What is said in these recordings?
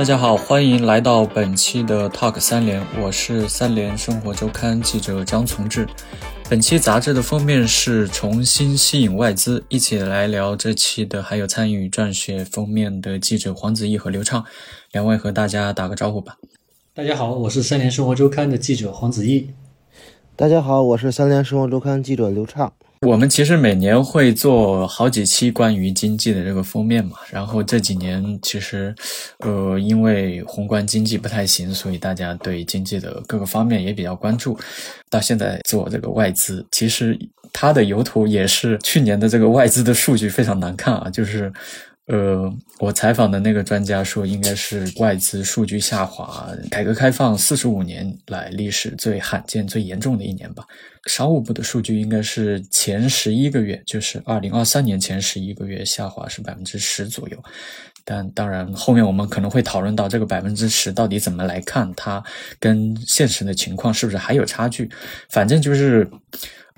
大家好，欢迎来到本期的 Talk 三联，我是三联生活周刊记者张从志。本期杂志的封面是重新吸引外资，一起来聊这期的还有参与撰写封面的记者黄子毅和刘畅，两位和大家打个招呼吧。大家好，我是三联生活周刊的记者黄子毅。大家好，我是三联生活周刊记者刘畅。我们其实每年会做好几期关于经济的这个封面嘛，然后这几年其实，呃，因为宏观经济不太行，所以大家对经济的各个方面也比较关注。到现在做这个外资，其实它的由头也是去年的这个外资的数据非常难看啊，就是。呃，我采访的那个专家说，应该是外资数据下滑，改革开放四十五年来历史最罕见、最严重的一年吧。商务部的数据应该是前十一个月，就是二零二三年前十一个月下滑是百分之十左右。但当然，后面我们可能会讨论到这个百分之十到底怎么来看，它跟现实的情况是不是还有差距？反正就是。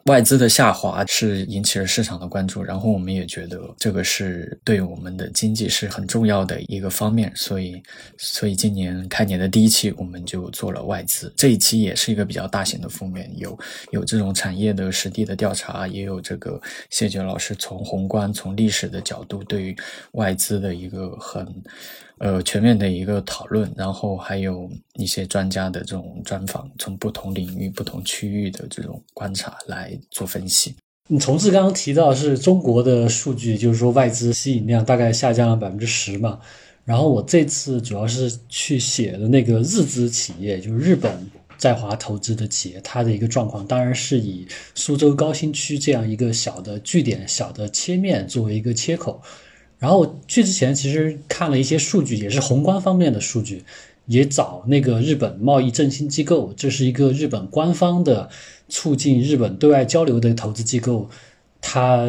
外资的下滑是引起了市场的关注，然后我们也觉得这个是对我们的经济是很重要的一个方面，所以，所以今年开年的第一期我们就做了外资，这一期也是一个比较大型的封面，有有这种产业的实地的调查，也有这个谢杰老师从宏观、从历史的角度对于外资的一个很。呃，全面的一个讨论，然后还有一些专家的这种专访，从不同领域、不同区域的这种观察来做分析。你从事刚刚提到是中国的数据，就是说外资吸引量大概下降了百分之十嘛。然后我这次主要是去写的那个日资企业，就是日本在华投资的企业，它的一个状况，当然是以苏州高新区这样一个小的据点、小的切面作为一个切口。然后去之前其实看了一些数据，也是宏观方面的数据，也找那个日本贸易振兴机构，这是一个日本官方的促进日本对外交流的投资机构，它。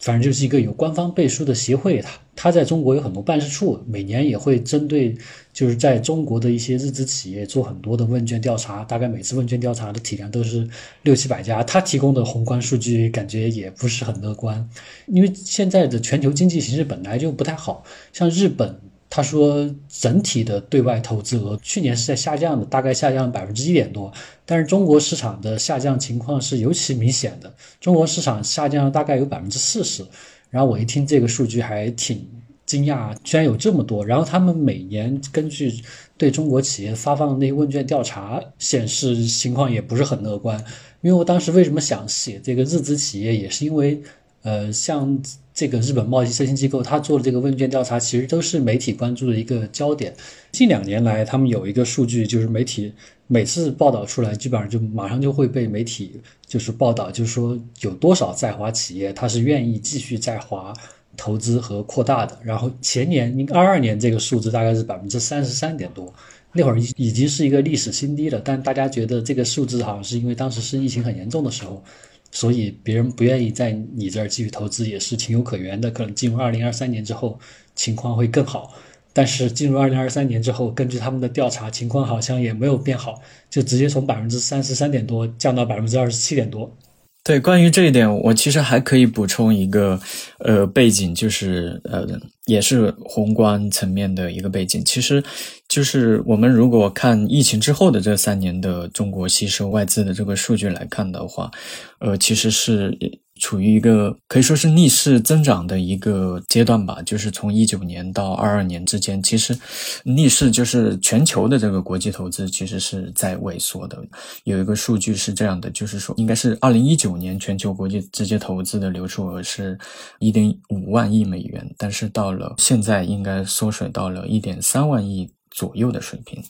反正就是一个有官方背书的协会，它它在中国有很多办事处，每年也会针对就是在中国的一些日资企业做很多的问卷调查，大概每次问卷调查的体量都是六七百家。它提供的宏观数据感觉也不是很乐观，因为现在的全球经济形势本来就不太好，像日本。他说，整体的对外投资额去年是在下降的，大概下降百分之一点多。但是中国市场的下降情况是尤其明显的，中国市场下降了大概有百分之四十。然后我一听这个数据还挺惊讶，居然有这么多。然后他们每年根据对中国企业发放的那些问卷调查显示，情况也不是很乐观。因为我当时为什么想写这个日资企业，也是因为，呃，像。这个日本贸易振兴机构，他做的这个问卷调查，其实都是媒体关注的一个焦点。近两年来，他们有一个数据，就是媒体每次报道出来，基本上就马上就会被媒体就是报道，就是说有多少在华企业，他是愿意继续在华投资和扩大的。然后前年，二二年这个数字大概是百分之三十三点多，那会儿已已经是一个历史新低了。但大家觉得这个数字好像是因为当时是疫情很严重的时候。所以别人不愿意在你这儿继续投资也是情有可原的。可能进入二零二三年之后情况会更好，但是进入二零二三年之后，根据他们的调查，情况好像也没有变好，就直接从百分之三十三点多降到百分之二十七点多。对，关于这一点，我其实还可以补充一个呃背景，就是呃也是宏观层面的一个背景，其实就是我们如果看疫情之后的这三年的中国吸收外资的这个数据来看的话，呃，其实是。处于一个可以说是逆势增长的一个阶段吧，就是从一九年到二二年之间，其实逆势就是全球的这个国际投资其实是在萎缩的。有一个数据是这样的，就是说应该是二零一九年全球国际直接投资的流出额是一点五万亿美元，但是到了现在应该缩水到了一点三万亿左右的水平。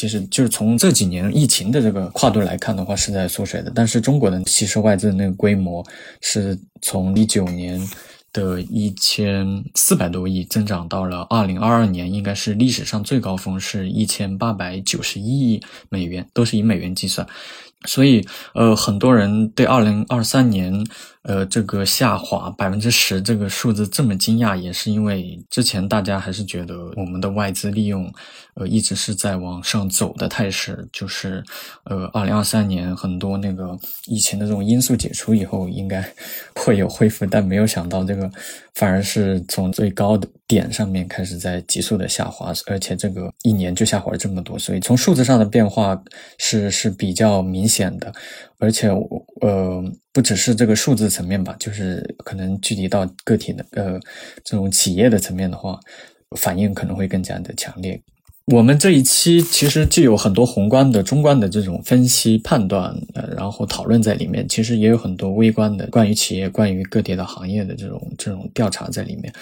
其实就是从这几年疫情的这个跨度来看的话，是在缩水的。但是中国的吸收外资的那个规模，是从一九年的一千四百多亿增长到了二零二二年，应该是历史上最高峰，是一千八百九十一亿美元，都是以美元计算。所以，呃，很多人对二零二三年，呃，这个下滑百分之十这个数字这么惊讶，也是因为之前大家还是觉得我们的外资利用，呃，一直是在往上走的态势。就是，呃，二零二三年很多那个疫情的这种因素解除以后，应该 会有恢复，但没有想到这个反而是从最高的点上面开始在急速的下滑，而且这个一年就下滑了这么多。所以从数字上的变化是是比较明。显的，而且呃，不只是这个数字层面吧，就是可能具体到个体的呃这种企业的层面的话，反应可能会更加的强烈。我们这一期其实既有很多宏观的、中观的这种分析判断，呃，然后讨论在里面，其实也有很多微观的关于企业、关于个体的行业的这种这种调查在里面。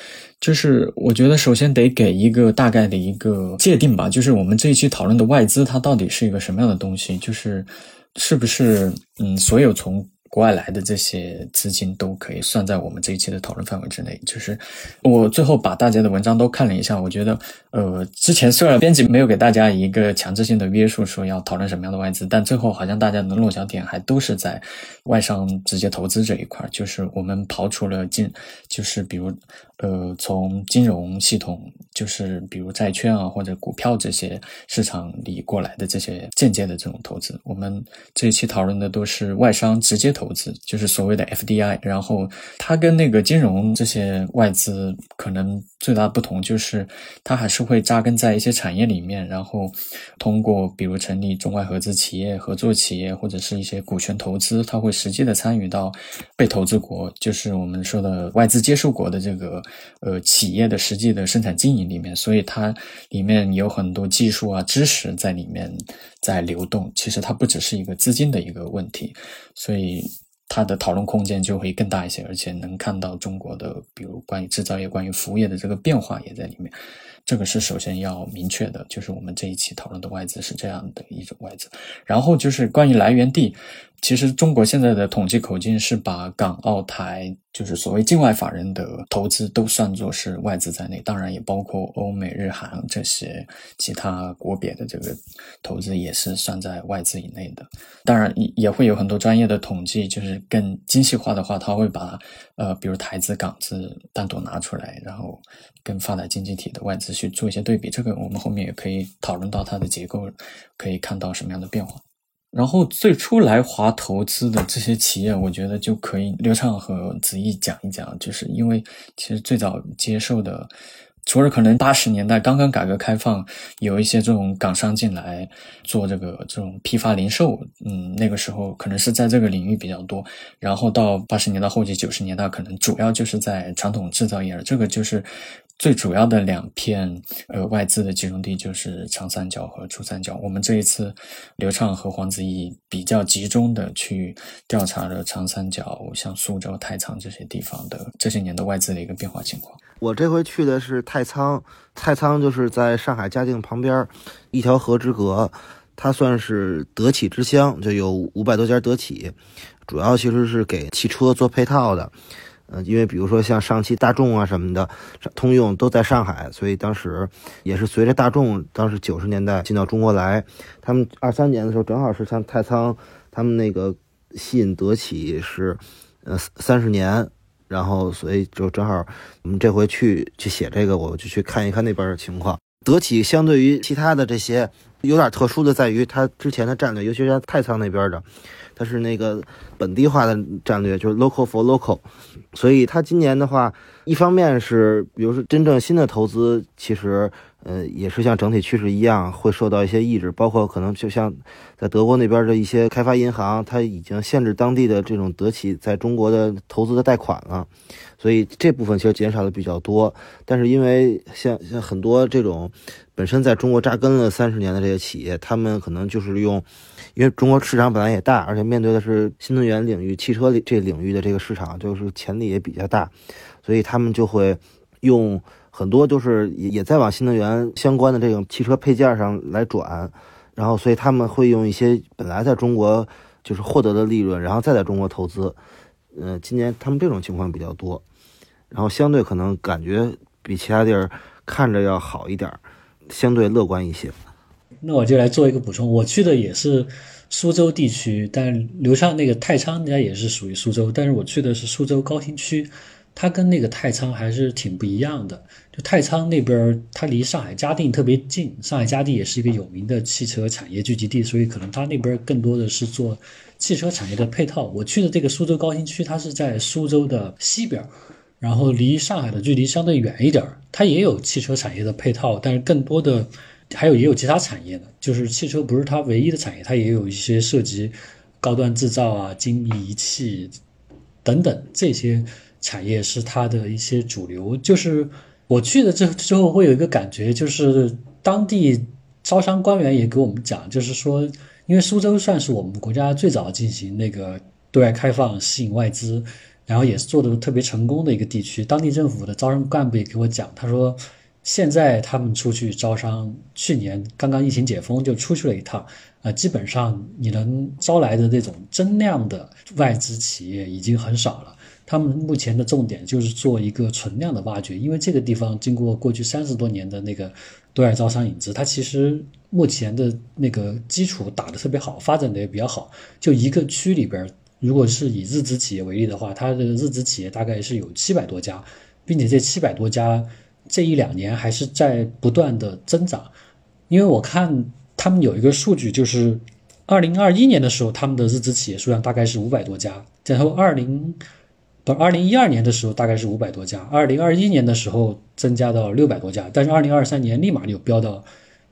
就是我觉得首先得给一个大概的一个界定吧，就是我们这一期讨论的外资它到底是一个什么样的东西，就是。是不是嗯，所有从国外来的这些资金都可以算在我们这一期的讨论范围之内？就是我最后把大家的文章都看了一下，我觉得呃，之前虽然编辑没有给大家一个强制性的约束，说要讨论什么样的外资，但最后好像大家的落脚点还都是在外商直接投资这一块，就是我们刨除了金，就是比如。呃，从金融系统，就是比如债券啊或者股票这些市场里过来的这些间接的这种投资，我们这一期讨论的都是外商直接投资，就是所谓的 FDI。然后它跟那个金融这些外资可能最大的不同就是，它还是会扎根在一些产业里面，然后通过比如成立中外合资企业、合作企业或者是一些股权投资，它会实际的参与到被投资国，就是我们说的外资接受国的这个。呃，企业的实际的生产经营里面，所以它里面有很多技术啊、知识在里面在流动。其实它不只是一个资金的一个问题，所以它的讨论空间就会更大一些，而且能看到中国的，比如关于制造业、关于服务业的这个变化也在里面。这个是首先要明确的，就是我们这一期讨论的外资是这样的一种外资。然后就是关于来源地。其实中国现在的统计口径是把港澳台，就是所谓境外法人的投资都算作是外资在内，当然也包括欧美日韩这些其他国别的这个投资也是算在外资以内的。当然也也会有很多专业的统计，就是更精细化的话，他会把呃，比如台资、港资单独拿出来，然后跟发达经济体的外资去做一些对比。这个我们后面也可以讨论到它的结构，可以看到什么样的变化。然后最初来华投资的这些企业，我觉得就可以刘畅和子毅讲一讲，就是因为其实最早接受的，除了可能八十年代刚刚改革开放，有一些这种港商进来做这个这种批发零售，嗯，那个时候可能是在这个领域比较多。然后到八十年代后期、九十年代，可能主要就是在传统制造业了。这个就是。最主要的两片呃外资的集中地就是长三角和珠三角。我们这一次刘畅和黄子毅比较集中的去调查了长三角，像苏州、太仓这些地方的这些年的外资的一个变化情况。我这回去的是太仓，太仓就是在上海嘉定旁边一条河之隔，它算是德企之乡，就有五百多家德企，主要其实是给汽车做配套的。嗯，因为比如说像上汽大众啊什么的，通用都在上海，所以当时也是随着大众当时九十年代进到中国来，他们二三年的时候正好是像太仓他们那个吸引德企是呃三十年，然后所以就正好我们这回去去写这个，我就去看一看那边的情况。德企相对于其他的这些有点特殊的在于，它之前的战略，尤其是太仓那边的。它是那个本地化的战略，就是 local for local，所以它今年的话，一方面是，比如说真正新的投资，其实，呃，也是像整体趋势一样，会受到一些抑制，包括可能就像在德国那边的一些开发银行，它已经限制当地的这种德企在中国的投资的贷款了，所以这部分其实减少的比较多。但是因为像像很多这种本身在中国扎根了三十年的这些企业，他们可能就是用。因为中国市场本来也大，而且面对的是新能源领域、汽车这领域的这个市场，就是潜力也比较大，所以他们就会用很多，就是也也在往新能源相关的这种汽车配件上来转，然后所以他们会用一些本来在中国就是获得的利润，然后再在中国投资。呃，今年他们这种情况比较多，然后相对可能感觉比其他地儿看着要好一点，相对乐观一些。那我就来做一个补充。我去的也是苏州地区，但刘畅那个太仓，应该也是属于苏州，但是我去的是苏州高新区，它跟那个太仓还是挺不一样的。就太仓那边，它离上海嘉定特别近，上海嘉定也是一个有名的汽车产业聚集地，所以可能它那边更多的是做汽车产业的配套。我去的这个苏州高新区，它是在苏州的西边。然后离上海的距离相对远一点，它也有汽车产业的配套，但是更多的还有也有其他产业的，就是汽车不是它唯一的产业，它也有一些涉及高端制造啊、精密仪器等等这些产业是它的一些主流。就是我去了之之后会有一个感觉，就是当地招商官员也给我们讲，就是说，因为苏州算是我们国家最早进行那个对外开放、吸引外资。然后也是做的特别成功的一个地区，当地政府的招商干部也给我讲，他说，现在他们出去招商，去年刚刚疫情解封就出去了一趟，啊，基本上你能招来的那种增量的外资企业已经很少了。他们目前的重点就是做一个存量的挖掘，因为这个地方经过过去三十多年的那个对外招商引资，它其实目前的那个基础打得特别好，发展的也比较好，就一个区里边。如果是以日资企业为例的话，它的日资企业大概是有七百多家，并且这七百多家这一两年还是在不断的增长。因为我看他们有一个数据，就是二零二一年的时候，他们的日资企业数量大概是五百多家，然后二零不二零一二年的时候大概是五百多家，二零二一年的时候增加到六百多家，但是二零二三年立马就飙到。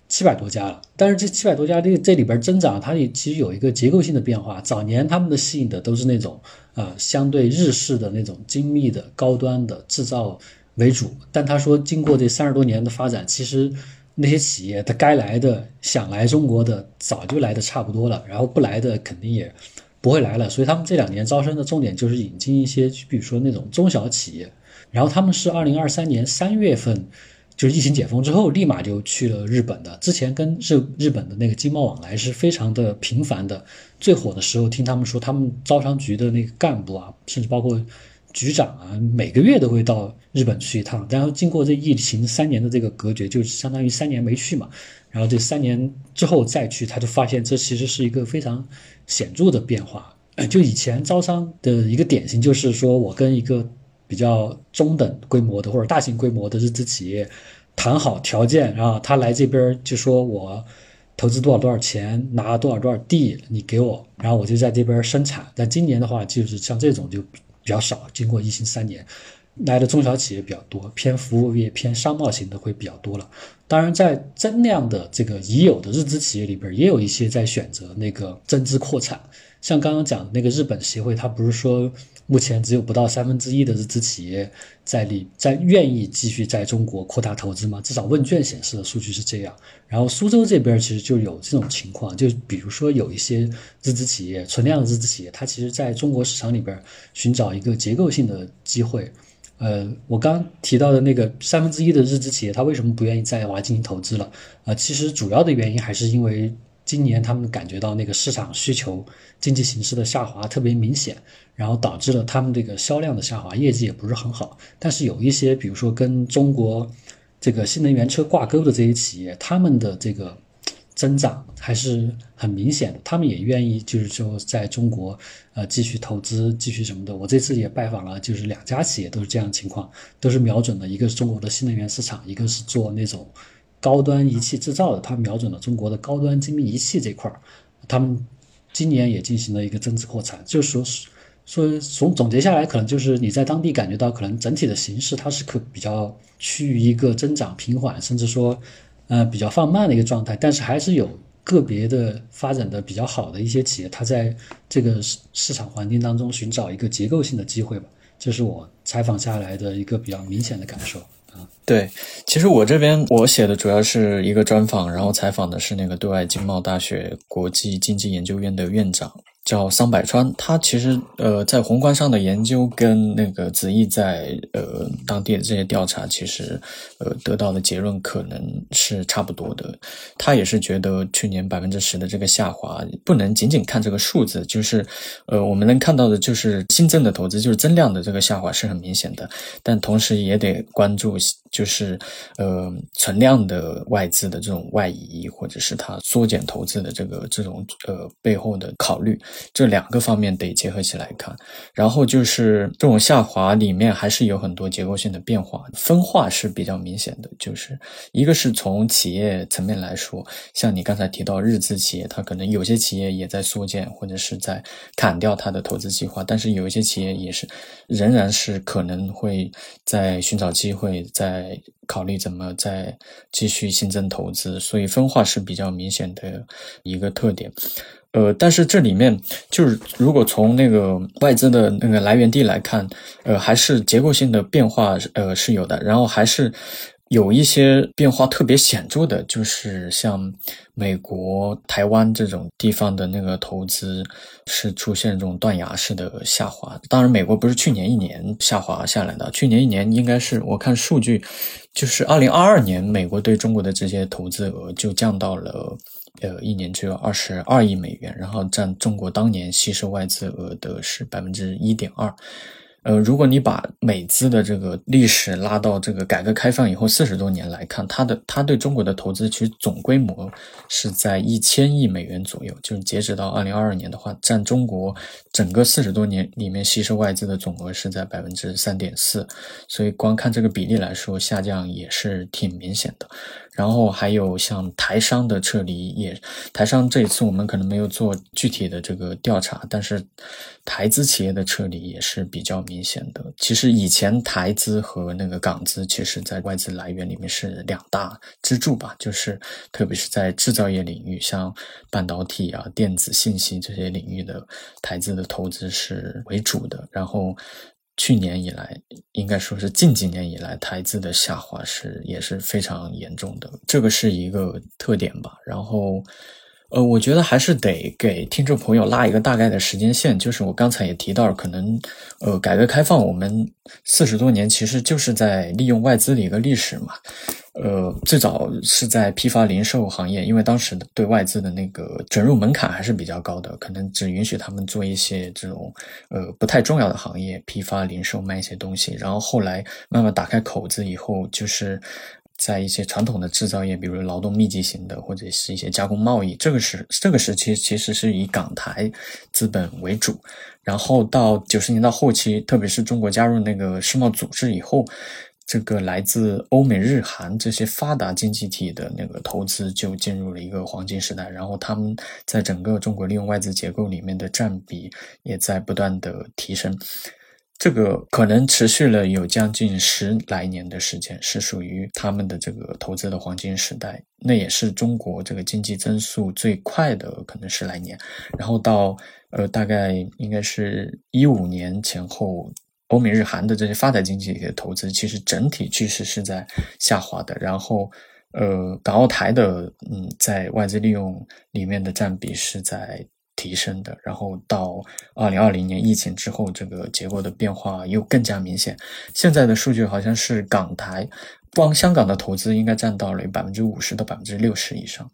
七百多家了，但是这七百多家这这里边增长，它也其实有一个结构性的变化。早年他们的吸引的都是那种啊相对日式的那种精密的高端的制造为主，但他说经过这三十多年的发展，其实那些企业它该来的想来中国的早就来的差不多了，然后不来的肯定也不会来了。所以他们这两年招生的重点就是引进一些，比如说那种中小企业，然后他们是二零二三年三月份。就是疫情解封之后，立马就去了日本的。之前跟日日本的那个经贸往来是非常的频繁的。最火的时候，听他们说，他们招商局的那个干部啊，甚至包括局长啊，每个月都会到日本去一趟。然后经过这疫情三年的这个隔绝，就相当于三年没去嘛。然后这三年之后再去，他就发现这其实是一个非常显著的变化。就以前招商的一个典型，就是说我跟一个。比较中等规模的或者大型规模的日资企业谈好条件，然后他来这边就说我投资多少多少钱，拿多少多少地，你给我，然后我就在这边生产。但今年的话，就是像这种就比较少。经过疫情三年，来的中小企业比较多，偏服务业、偏商贸型的会比较多了。当然，在增量的这个已有的日资企业里边，也有一些在选择那个增资扩产。像刚刚讲的那个日本协会，他不是说。目前只有不到三分之一的日资企业在里在愿意继续在中国扩大投资吗？至少问卷显示的数据是这样。然后苏州这边其实就有这种情况，就比如说有一些日资企业存量的日资企业，它其实在中国市场里边寻找一个结构性的机会。呃，我刚提到的那个三分之一的日资企业，它为什么不愿意在华进行投资了？呃，其实主要的原因还是因为。今年他们感觉到那个市场需求、经济形势的下滑特别明显，然后导致了他们这个销量的下滑，业绩也不是很好。但是有一些，比如说跟中国这个新能源车挂钩的这些企业，他们的这个增长还是很明显的。他们也愿意就是说在中国呃继续投资、继续什么的。我这次也拜访了，就是两家企业都是这样情况，都是瞄准的一个是中国的新能源市场，一个是做那种。高端仪器制造的，它瞄准了中国的高端精密仪器这块儿，他们今年也进行了一个增资扩产，就是说，说总总结下来，可能就是你在当地感觉到，可能整体的形势它是可比较趋于一个增长平缓，甚至说，呃，比较放慢的一个状态，但是还是有个别的发展的比较好的一些企业，它在这个市市场环境当中寻找一个结构性的机会吧，这是我采访下来的一个比较明显的感受啊。对，其实我这边我写的主要是一个专访，然后采访的是那个对外经贸大学国际经济研究院的院长。叫桑百川，他其实呃在宏观上的研究跟那个子毅在呃当地的这些调查，其实呃得到的结论可能是差不多的。他也是觉得去年百分之十的这个下滑，不能仅仅看这个数字，就是呃我们能看到的就是新增的投资，就是增量的这个下滑是很明显的，但同时也得关注。就是呃存量的外资的这种外移，或者是它缩减投资的这个这种呃背后的考虑，这两个方面得结合起来看。然后就是这种下滑里面还是有很多结构性的变化，分化是比较明显的。就是一个是从企业层面来说，像你刚才提到日资企业，它可能有些企业也在缩减或者是在砍掉它的投资计划，但是有一些企业也是仍然是可能会在寻找机会，在考虑怎么再继续新增投资，所以分化是比较明显的一个特点。呃，但是这里面就是如果从那个外资的那个来源地来看，呃，还是结构性的变化，呃，是有的。然后还是有一些变化特别显著的，就是像美国、台湾这种地方的那个投资是出现这种断崖式的下滑。当然，美国不是去年一年下滑下来的，去年一年应该是我看数据，就是二零二二年美国对中国的这些投资额就降到了。呃，一年只有二十二亿美元，然后占中国当年吸收外资额的是百分之一点二。呃，如果你把美资的这个历史拉到这个改革开放以后四十多年来看，它的它对中国的投资其实总规模是在一千亿美元左右，就是截止到二零二二年的话，占中国整个四十多年里面吸收外资的总额是在百分之三点四，所以光看这个比例来说，下降也是挺明显的。然后还有像台商的撤离，也台商这一次我们可能没有做具体的这个调查，但是台资企业的撤离也是比较明显的。其实以前台资和那个港资，其实在外资来源里面是两大支柱吧，就是特别是在制造业领域，像半导体啊、电子信息这些领域的台资的投资是为主的，然后。去年以来，应该说是近几年以来，台资的下滑是也是非常严重的，这个是一个特点吧。然后，呃，我觉得还是得给听众朋友拉一个大概的时间线，就是我刚才也提到，可能，呃，改革开放我们四十多年其实就是在利用外资的一个历史嘛。呃，最早是在批发零售行业，因为当时对外资的那个准入门槛还是比较高的，可能只允许他们做一些这种呃不太重要的行业，批发零售卖一些东西。然后后来慢慢打开口子以后，就是在一些传统的制造业，比如劳动密集型的，或者是一些加工贸易，这个时这个时期其实是以港台资本为主。然后到九十年代后期，特别是中国加入那个世贸组织以后。这个来自欧美日韩这些发达经济体的那个投资就进入了一个黄金时代，然后他们在整个中国利用外资结构里面的占比也在不断的提升。这个可能持续了有将近十来年的时间，是属于他们的这个投资的黄金时代。那也是中国这个经济增速最快的可能十来年。然后到呃大概应该是一五年前后。欧美日韩的这些发达经济的投资，其实整体趋势是在下滑的。然后，呃，港澳台的嗯，在外资利用里面的占比是在提升的。然后到二零二零年疫情之后，这个结构的变化又更加明显。现在的数据好像是港台光香港的投资应该占到了百分之五十到百分之六十以上。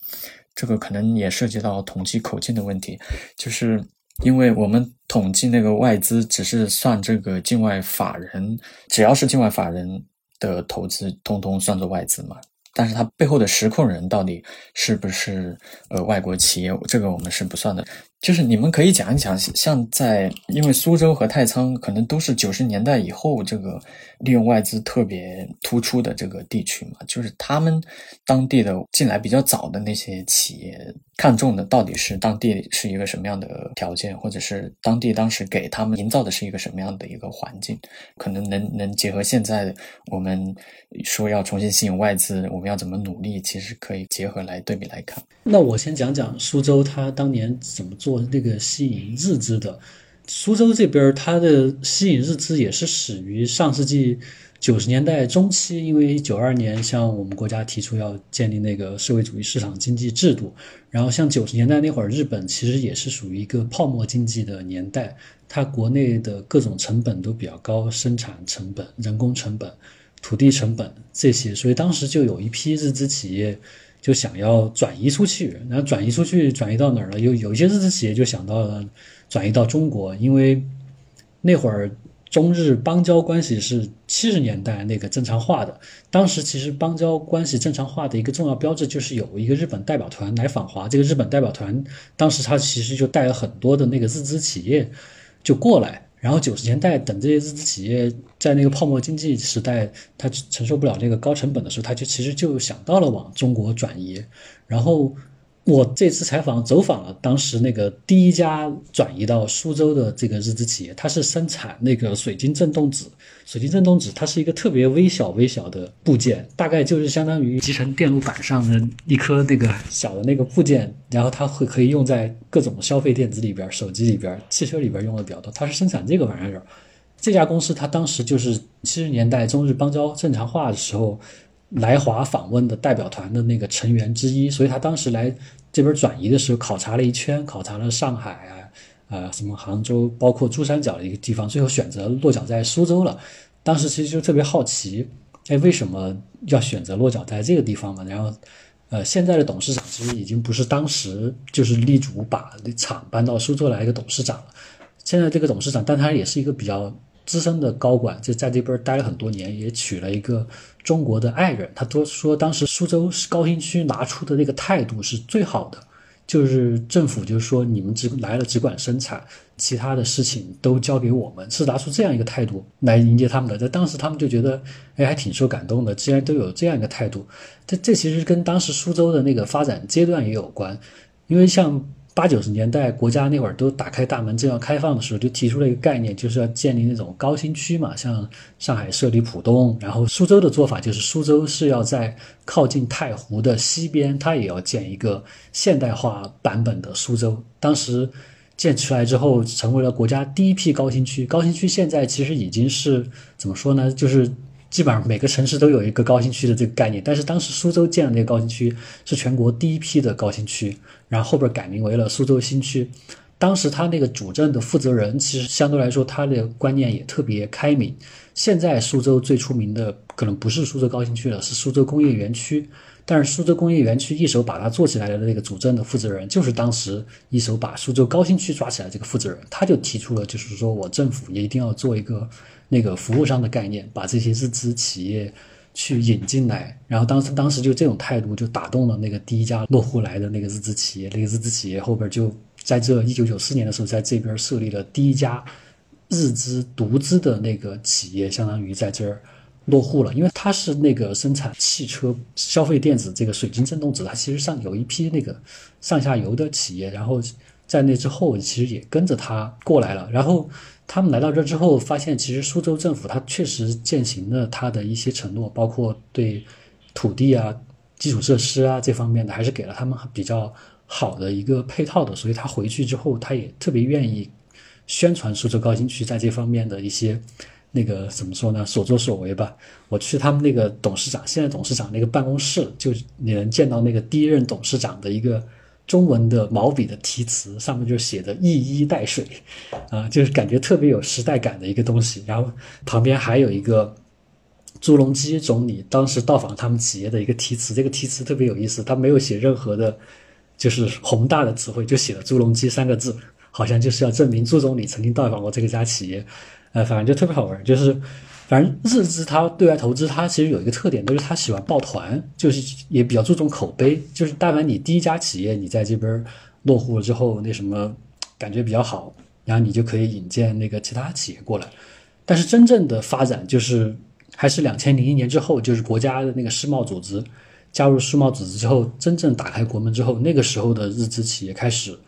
这个可能也涉及到统计口径的问题，就是。因为我们统计那个外资，只是算这个境外法人，只要是境外法人的投资，通通算作外资嘛。但是它背后的实控人到底是不是呃外国企业，这个我们是不算的。就是你们可以讲一讲，像在因为苏州和太仓可能都是九十年代以后这个利用外资特别突出的这个地区嘛，就是他们当地的进来比较早的那些企业，看中的到底是当地是一个什么样的条件，或者是当地当时给他们营造的是一个什么样的一个环境，可能能能结合现在我们说要重新吸引外资，我们要怎么努力，其实可以结合来对比来看。那我先讲讲苏州，他当年怎么做。做那个吸引日资的，苏州这边它的吸引日资也是始于上世纪九十年代中期，因为九二年像我们国家提出要建立那个社会主义市场经济制度，然后像九十年代那会儿，日本其实也是属于一个泡沫经济的年代，它国内的各种成本都比较高，生产成本、人工成本、土地成本这些，所以当时就有一批日资企业。就想要转移出去，然后转移出去，转移到哪儿了？有有一些日资企业就想到了转移到中国，因为那会儿中日邦交关系是七十年代那个正常化的。当时其实邦交关系正常化的一个重要标志就是有一个日本代表团来访华。这个日本代表团当时他其实就带了很多的那个日资企业就过来。然后九十年代等这些日资企业在那个泡沫经济时代，它承受不了那个高成本的时候，它就其实就想到了往中国转移。然后我这次采访走访了当时那个第一家转移到苏州的这个日资企业，它是生产那个水晶振动子。水晶振动子它是一个特别微小微小的部件，大概就是相当于集成电路板上的一颗那个小的那个部件，然后它会可以用在各种消费电子里边、手机里边、汽车里边用的比较多。它是生产这个玩意儿。这家公司它当时就是七十年代中日邦交正常化的时候来华访问的代表团的那个成员之一，所以他当时来这边转移的时候考察了一圈，考察了上海啊。呃，什么杭州，包括珠三角的一个地方，最后选择落脚在苏州了。当时其实就特别好奇，哎，为什么要选择落脚在这个地方嘛？然后，呃，现在的董事长其实已经不是当时就是力主把厂搬到苏州来一个董事长了。现在这个董事长，但他也是一个比较资深的高管，就在这边待了很多年，也娶了一个中国的爱人。他都说，当时苏州高新区拿出的那个态度是最好的。就是政府就是说，你们只来了只管生产，其他的事情都交给我们，是拿出这样一个态度来迎接他们的。在当时，他们就觉得，哎，还挺受感动的。既然都有这样一个态度，这这其实跟当时苏州的那个发展阶段也有关，因为像。八九十年代，国家那会儿都打开大门正要开放的时候，就提出了一个概念，就是要建立那种高新区嘛，像上海设立浦东，然后苏州的做法就是苏州是要在靠近太湖的西边，它也要建一个现代化版本的苏州。当时建出来之后，成为了国家第一批高新区。高新区现在其实已经是怎么说呢？就是基本上每个城市都有一个高新区的这个概念，但是当时苏州建的那个高新区是全国第一批的高新区。然后后边改名为了苏州新区，当时他那个主政的负责人其实相对来说他的观念也特别开明。现在苏州最出名的可能不是苏州高新区了，是苏州工业园区。但是苏州工业园区一手把它做起来的那个主政的负责人，就是当时一手把苏州高新区抓起来这个负责人，他就提出了，就是说我政府也一定要做一个那个服务商的概念，把这些日资企业。去引进来，然后当时当时就这种态度就打动了那个第一家落户来的那个日资企业，那个日资企业后边就在这一九九四年的时候，在这边设立了第一家日资独资的那个企业，相当于在这儿落户了。因为它是那个生产汽车消费电子这个水晶振动子，它其实上有一批那个上下游的企业，然后在那之后其实也跟着它过来了，然后。他们来到这之后，发现其实苏州政府它确实践行了它的一些承诺，包括对土地啊、基础设施啊这方面的，还是给了他们比较好的一个配套的。所以他回去之后，他也特别愿意宣传苏州高新区在这方面的一些那个怎么说呢？所作所为吧。我去他们那个董事长，现在董事长那个办公室，就你能见到那个第一任董事长的一个。中文的毛笔的题词上面就写的“一衣带水”，啊，就是感觉特别有时代感的一个东西。然后旁边还有一个朱镕基总理当时到访他们企业的一个题词，这个题词特别有意思，他没有写任何的，就是宏大的词汇，就写了“朱镕基”三个字，好像就是要证明朱总理曾经到访过这个家企业，呃，反正就特别好玩，就是。反正日资它对外投资，它其实有一个特点，就是它喜欢抱团，就是也比较注重口碑。就是但凡你第一家企业你在这边落户了之后，那什么感觉比较好，然后你就可以引荐那个其他企业过来。但是真正的发展就是还是两千零一年之后，就是国家的那个世贸组织加入世贸组织之后，真正打开国门之后，那个时候的日资企业开始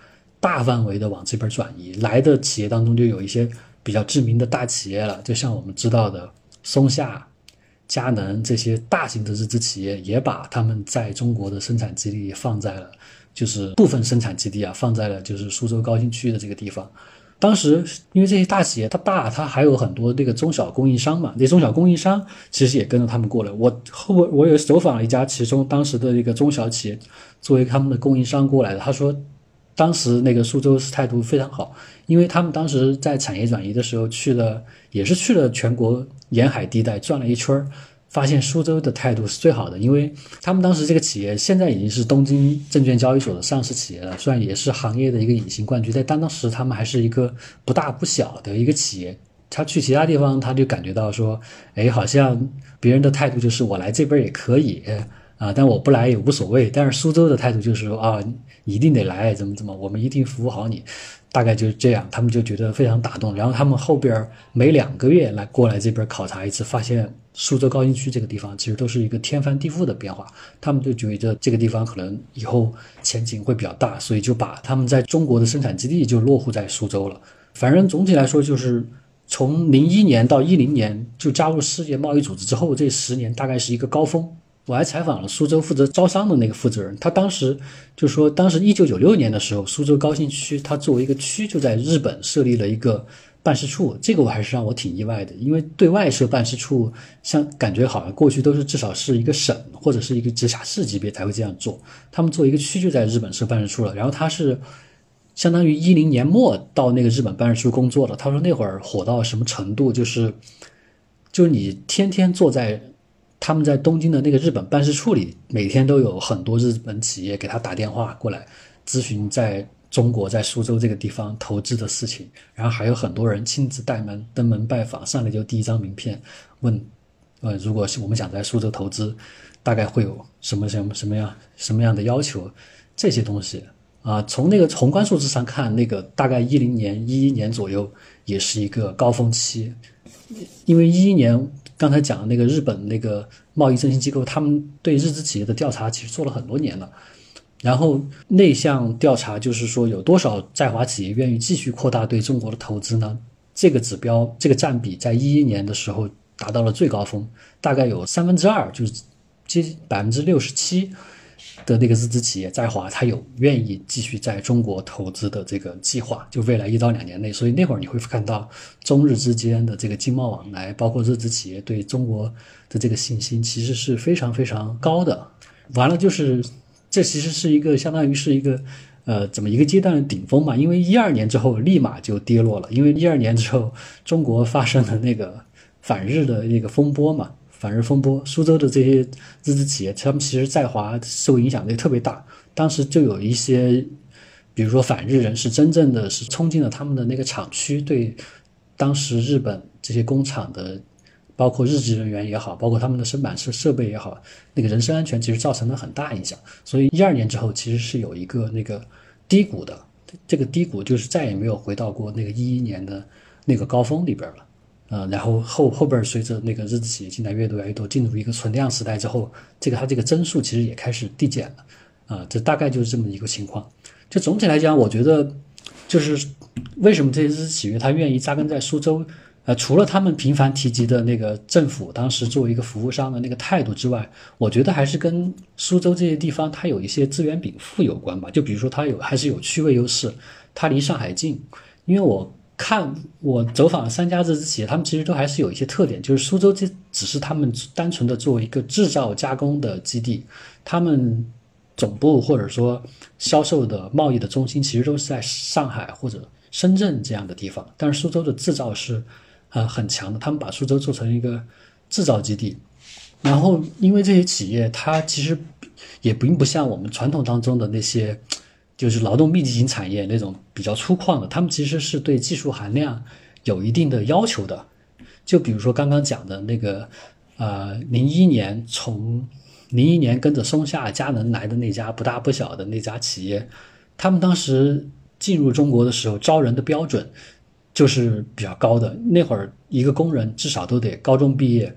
大范围的往这边转移。来的企业当中就有一些。比较知名的大企业了，就像我们知道的松下、佳能这些大型的日资企业，也把他们在中国的生产基地放在了，就是部分生产基地啊，放在了就是苏州高新区的这个地方。当时因为这些大企业它大，它还有很多这个中小供应商嘛，那中小供应商其实也跟着他们过来。我后我有走访了一家其中当时的一个中小企业，作为他们的供应商过来的，他说。当时那个苏州是态度非常好，因为他们当时在产业转移的时候去了，也是去了全国沿海地带转了一圈儿，发现苏州的态度是最好的。因为他们当时这个企业现在已经是东京证券交易所的上市企业了，虽然也是行业的一个隐形冠军，但当当时他们还是一个不大不小的一个企业，他去其他地方，他就感觉到说，哎，好像别人的态度就是我来这边也可以啊，但我不来也无所谓。但是苏州的态度就是说啊，一定得来，怎么怎么，我们一定服务好你。大概就是这样，他们就觉得非常打动。然后他们后边每两个月来过来这边考察一次，发现苏州高新区这个地方其实都是一个天翻地覆的变化。他们就觉得这个地方可能以后前景会比较大，所以就把他们在中国的生产基地就落户在苏州了。反正总体来说，就是从零一年到一零年就加入世界贸易组织之后，这十年大概是一个高峰。我还采访了苏州负责招商的那个负责人，他当时就说，当时一九九六年的时候，苏州高新区它作为一个区就在日本设立了一个办事处，这个我还是让我挺意外的，因为对外设办事处，像感觉好像过去都是至少是一个省或者是一个直辖市级别才会这样做，他们做一个区就在日本设办事处了，然后他是 相当于一零年末到那个日本办事处工作的，他说那会儿火到什么程度，就是就是你天天坐在。他们在东京的那个日本办事处里，每天都有很多日本企业给他打电话过来咨询在中国在苏州这个地方投资的事情，然后还有很多人亲自带门登门拜访，上来就递一张名片，问，呃，如果是我们想在苏州投资，大概会有什么什么什么样什么样的要求？这些东西啊，从那个宏观数字上看，那个大概一零年一一年左右也是一个高峰期，因为一一年。刚才讲的那个日本那个贸易振兴机构，他们对日资企业的调查其实做了很多年了。然后内向调查就是说，有多少在华企业愿意继续扩大对中国的投资呢？这个指标，这个占比在一一年的时候达到了最高峰，大概有三分之二，就是接近百分之六十七。的那个日资企业在华，他有愿意继续在中国投资的这个计划，就未来一到两年内。所以那会儿你会看到中日之间的这个经贸往来，包括日资企业对中国的这个信心，其实是非常非常高的。完了，就是这其实是一个相当于是一个呃怎么一个阶段的顶峰嘛？因为一二年之后立马就跌落了，因为一二年之后中国发生了那个反日的那个风波嘛。反日风波，苏州的这些日资企业，他们其实在华受影响也特别大。当时就有一些，比如说反日人士，真正的是冲进了他们的那个厂区，对当时日本这些工厂的，包括日籍人员也好，包括他们的生产设设备也好，那个人身安全其实造成了很大影响。所以一二年之后，其实是有一个那个低谷的，这个低谷就是再也没有回到过那个一一年的那个高峰里边了。呃，然后后后边随着那个日资企业进来越多越多，进入一个存量时代之后，这个它这个增速其实也开始递减了，啊，这大概就是这么一个情况。就总体来讲，我觉得就是为什么这些日资企业它愿意扎根在苏州，呃，除了他们频繁提及的那个政府当时作为一个服务商的那个态度之外，我觉得还是跟苏州这些地方它有一些资源禀赋有关吧。就比如说它有还是有区位优势，它离上海近，因为我。看我走访了三家日资企业，他们其实都还是有一些特点，就是苏州这只是他们单纯的作为一个制造加工的基地，他们总部或者说销售的贸易的中心其实都是在上海或者深圳这样的地方，但是苏州的制造是呃很强的，他们把苏州做成一个制造基地，然后因为这些企业它其实也并不像我们传统当中的那些。就是劳动密集型产业那种比较粗犷的，他们其实是对技术含量有一定的要求的。就比如说刚刚讲的那个，呃，零一年从零一年跟着松下佳能来的那家不大不小的那家企业，他们当时进入中国的时候招人的标准就是比较高的。那会儿一个工人至少都得高中毕业，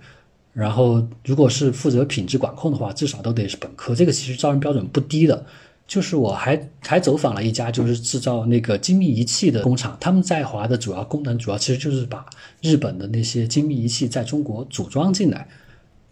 然后如果是负责品质管控的话，至少都得是本科。这个其实招人标准不低的。就是我还还走访了一家就是制造那个精密仪器的工厂，他们在华的主要功能主要其实就是把日本的那些精密仪器在中国组装进来。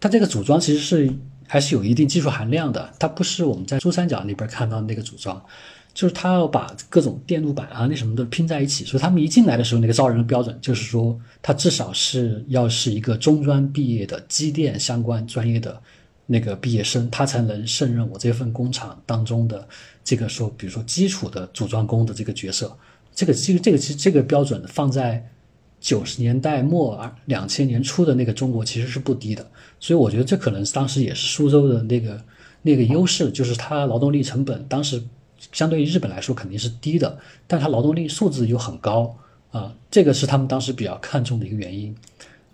它这个组装其实是还是有一定技术含量的，它不是我们在珠三角那边看到那个组装，就是它要把各种电路板啊那什么的拼在一起。所以他们一进来的时候，那个招人的标准就是说，他至少是要是一个中专毕业的机电相关专业的。那个毕业生，他才能胜任我这份工厂当中的这个说，比如说基础的组装工的这个角色。这个这个这个其实这个标准放在九十年代末两千年初的那个中国其实是不低的。所以我觉得这可能当时也是苏州的那个那个优势，就是它劳动力成本当时相对于日本来说肯定是低的，但它劳动力素质又很高啊，这个是他们当时比较看重的一个原因。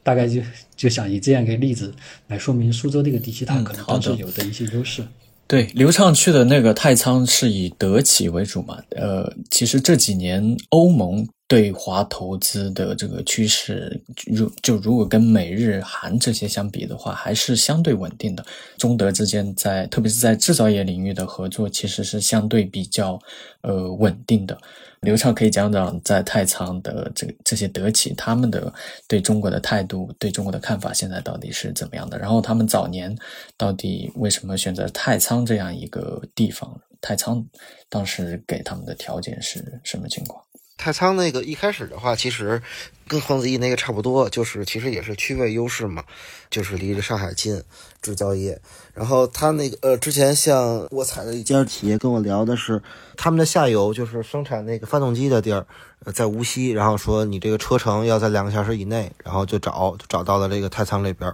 大概就就想以这样一个例子来说明苏州这个地区它可能当时有的一些优势。对，刘畅去的那个太仓是以德企为主嘛？呃，其实这几年欧盟对华投资的这个趋势，如就如果跟美日韩这些相比的话，还是相对稳定的。中德之间在特别是在制造业领域的合作，其实是相对比较呃稳定的。刘畅可以讲讲在太仓的这这些德企，他们的对中国的态度、对中国的看法现在到底是怎么样的？然后他们早年到底为什么选择太仓这样一个地方？太仓当时给他们的条件是什么情况？太仓那个一开始的话，其实跟黄子毅那个差不多，就是其实也是区位优势嘛，就是离着上海近，制造业。然后他那个呃，之前像我采的一家企业跟我聊的是，他们的下游就是生产那个发动机的地儿，在无锡。然后说你这个车程要在两个小时以内，然后就找就找到了这个太仓这边。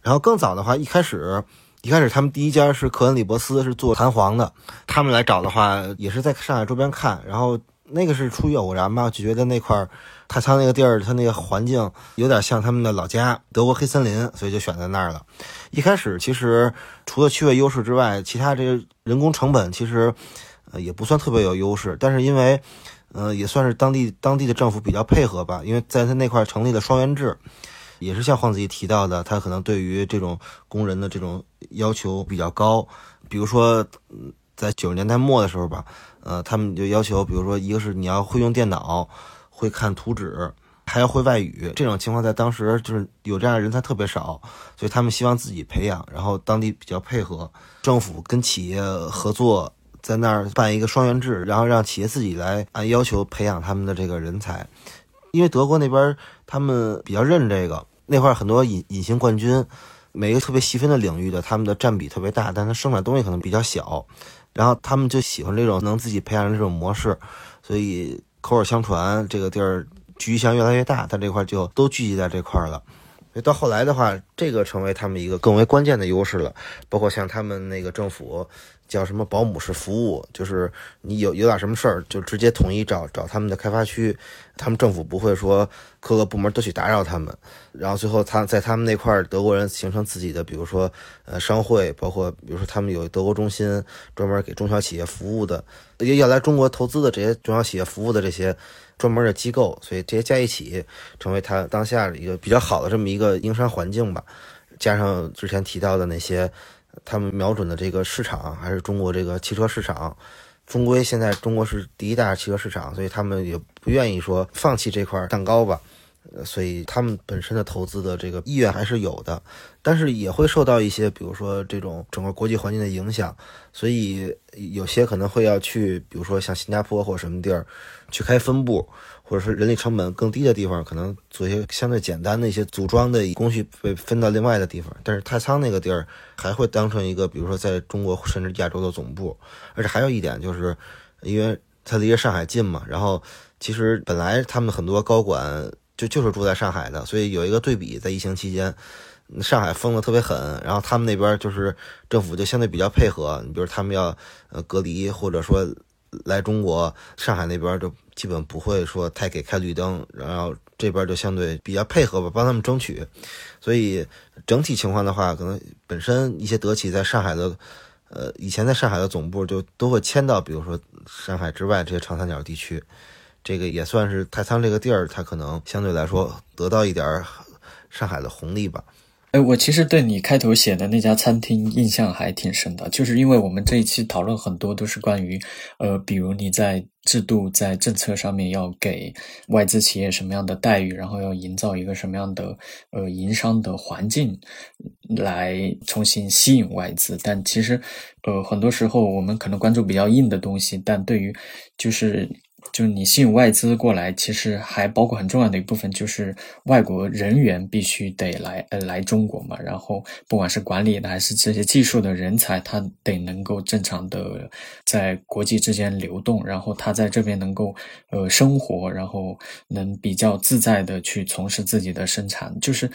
然后更早的话，一开始一开始他们第一家是科恩里伯斯是做弹簧的，他们来找的话也是在上海周边看，然后。那个是出于偶然吧，就觉得那块太仓那个地儿，它那个环境有点像他们的老家德国黑森林，所以就选在那儿了。一开始其实除了区位优势之外，其他这个人工成本其实呃也不算特别有优势。但是因为呃也算是当地当地的政府比较配合吧，因为在他那块儿成立了双元制，也是像黄子怡提到的，他可能对于这种工人的这种要求比较高，比如说在九十年代末的时候吧。呃，他们就要求，比如说，一个是你要会用电脑，会看图纸，还要会外语。这种情况在当时就是有这样的人才特别少，所以他们希望自己培养，然后当地比较配合，政府跟企业合作，在那儿办一个双元制，然后让企业自己来按要求培养他们的这个人才。因为德国那边他们比较认这个，那块很多隐隐形冠军，每一个特别细分的领域的他们的占比特别大，但他生产东西可能比较小。然后他们就喜欢这种能自己培养的这种模式，所以口耳相传，这个地儿聚集项越来越大，他这块就都聚集在这块了。所以到后来的话，这个成为他们一个更为关键的优势了。包括像他们那个政府叫什么保姆式服务，就是你有有点什么事儿，就直接统一找找他们的开发区，他们政府不会说各个部门都去打扰他们。然后最后他在他们那块德国人形成自己的，比如说呃商会，包括比如说他们有德国中心专门给中小企业服务的，要来中国投资的这些中小企业服务的这些。专门的机构，所以这些加一起，成为他当下一个比较好的这么一个营商环境吧。加上之前提到的那些，他们瞄准的这个市场还是中国这个汽车市场。终归现在中国是第一大汽车市场，所以他们也不愿意说放弃这块蛋糕吧。所以他们本身的投资的这个意愿还是有的，但是也会受到一些，比如说这种整个国际环境的影响，所以有些可能会要去，比如说像新加坡或什么地儿去开分部，或者说人力成本更低的地方，可能做一些相对简单的一些组装的工序被分到另外的地方。但是太仓那个地儿还会当成一个，比如说在中国甚至亚洲的总部，而且还有一点就是，因为它离着上海近嘛，然后其实本来他们很多高管。就就是住在上海的，所以有一个对比，在疫情期间，上海封的特别狠，然后他们那边就是政府就相对比较配合。你比如他们要呃隔离，或者说来中国，上海那边就基本不会说太给开绿灯，然后这边就相对比较配合吧，帮他们争取。所以整体情况的话，可能本身一些德企在上海的，呃，以前在上海的总部就都会迁到，比如说上海之外这些长三角地区。这个也算是太仓这个地儿，它可能相对来说得到一点上海的红利吧。哎，我其实对你开头写的那家餐厅印象还挺深的，就是因为我们这一期讨论很多都是关于，呃，比如你在制度、在政策上面要给外资企业什么样的待遇，然后要营造一个什么样的呃营商的环境，来重新吸引外资。但其实，呃，很多时候我们可能关注比较硬的东西，但对于就是。就你吸引外资过来，其实还包括很重要的一部分，就是外国人员必须得来呃来中国嘛。然后不管是管理的还是这些技术的人才，他得能够正常的在国际之间流动，然后他在这边能够呃生活，然后能比较自在的去从事自己的生产。就是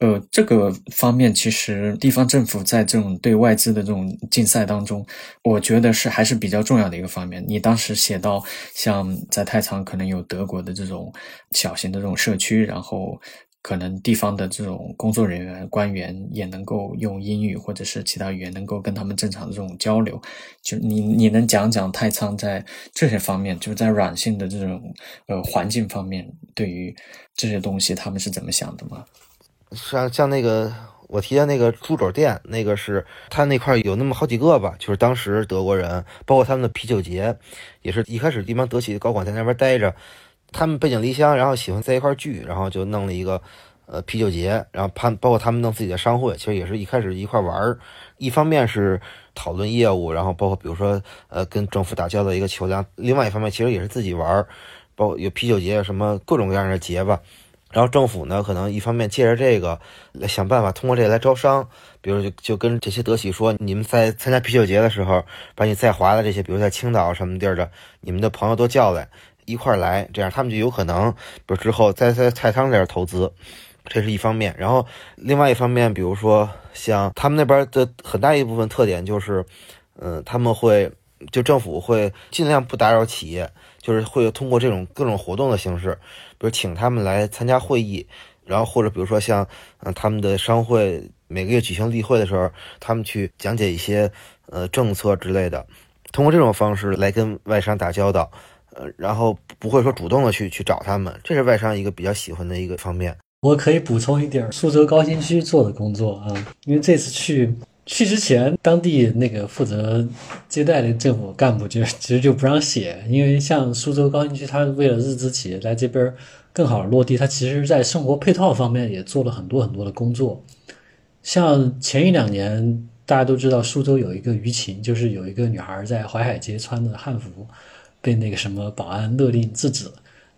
呃，这个方面其实地方政府在这种对外资的这种竞赛当中，我觉得是还是比较重要的一个方面。你当时写到，像在太仓可能有德国的这种小型的这种社区，然后。可能地方的这种工作人员、官员也能够用英语或者是其他语言，能够跟他们正常的这种交流。就你你能讲讲太仓在这些方面，就是在软性的这种呃环境方面，对于这些东西他们是怎么想的吗？像像那个我提的那个猪肘店，那个是他那块有那么好几个吧，就是当时德国人，包括他们的啤酒节，也是一开始一帮德企的高管在那边待着。他们背井离乡，然后喜欢在一块聚，然后就弄了一个呃啤酒节，然后他包括他们弄自己的商会，其实也是一开始一块玩儿。一方面是讨论业务，然后包括比如说呃跟政府打交道一个桥梁；另外一方面其实也是自己玩儿，包括有啤酒节，什么各种各样的节吧。然后政府呢，可能一方面借着这个来想办法通过这个来招商，比如就就跟这些德企说，你们在参加啤酒节的时候，把你在华的这些，比如在青岛什么地儿的，你们的朋友都叫来。一块来，这样他们就有可能，比如之后在在菜仓这儿投资，这是一方面。然后另外一方面，比如说像他们那边的很大一部分特点就是，嗯，他们会就政府会尽量不打扰企业，就是会通过这种各种活动的形式，比如请他们来参加会议，然后或者比如说像嗯他们的商会每个月举行例会的时候，他们去讲解一些呃政策之类的，通过这种方式来跟外商打交道。呃，然后不会说主动的去去找他们，这是外商一个比较喜欢的一个方面。我可以补充一点，苏州高新区做的工作啊，因为这次去去之前，当地那个负责接待的政府干部就其实就不让写，因为像苏州高新区，它为了日资企业来这边更好落地，它其实在生活配套方面也做了很多很多的工作。像前一两年，大家都知道苏州有一个舆情，就是有一个女孩在淮海街穿的汉服。被那个什么保安勒令制止。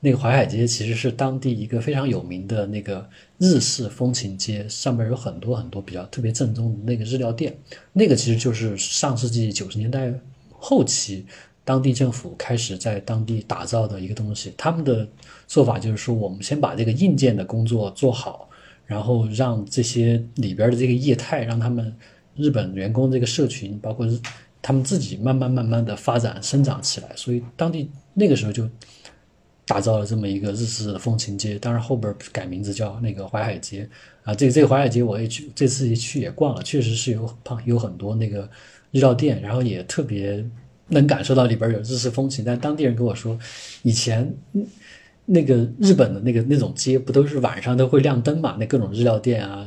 那个淮海街其实是当地一个非常有名的那个日式风情街，上面有很多很多比较特别正宗的那个日料店。那个其实就是上世纪九十年代后期，当地政府开始在当地打造的一个东西。他们的做法就是说，我们先把这个硬件的工作做好，然后让这些里边的这个业态，让他们日本员工这个社群，包括。他们自己慢慢慢慢的发展生长起来，所以当地那个时候就打造了这么一个日式的风情街。当然后边改名字叫那个淮海街啊。这个这个淮海街我也去，这次一去也逛了，确实是有有很多那个日料店，然后也特别能感受到里边有日式风情。但当地人跟我说，以前那个日本的那个那种街不都是晚上都会亮灯嘛？那各种日料店啊，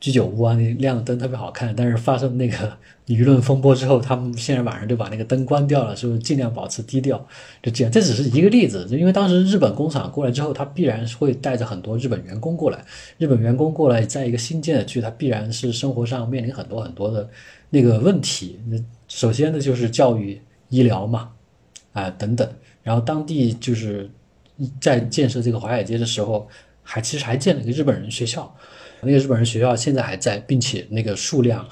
居酒屋啊，那亮的灯特别好看。但是发生那个舆论风波之后，他们现在晚上就把那个灯关掉了，说尽量保持低调。就这样，这只是一个例子。因为当时日本工厂过来之后，他必然是会带着很多日本员工过来。日本员工过来，在一个新建的区，他必然是生活上面临很多很多的那个问题。那首先呢，就是教育、医疗嘛，啊等等。然后当地就是在建设这个淮海街的时候，还其实还建了一个日本人学校。那个日本人学校现在还在，并且那个数量，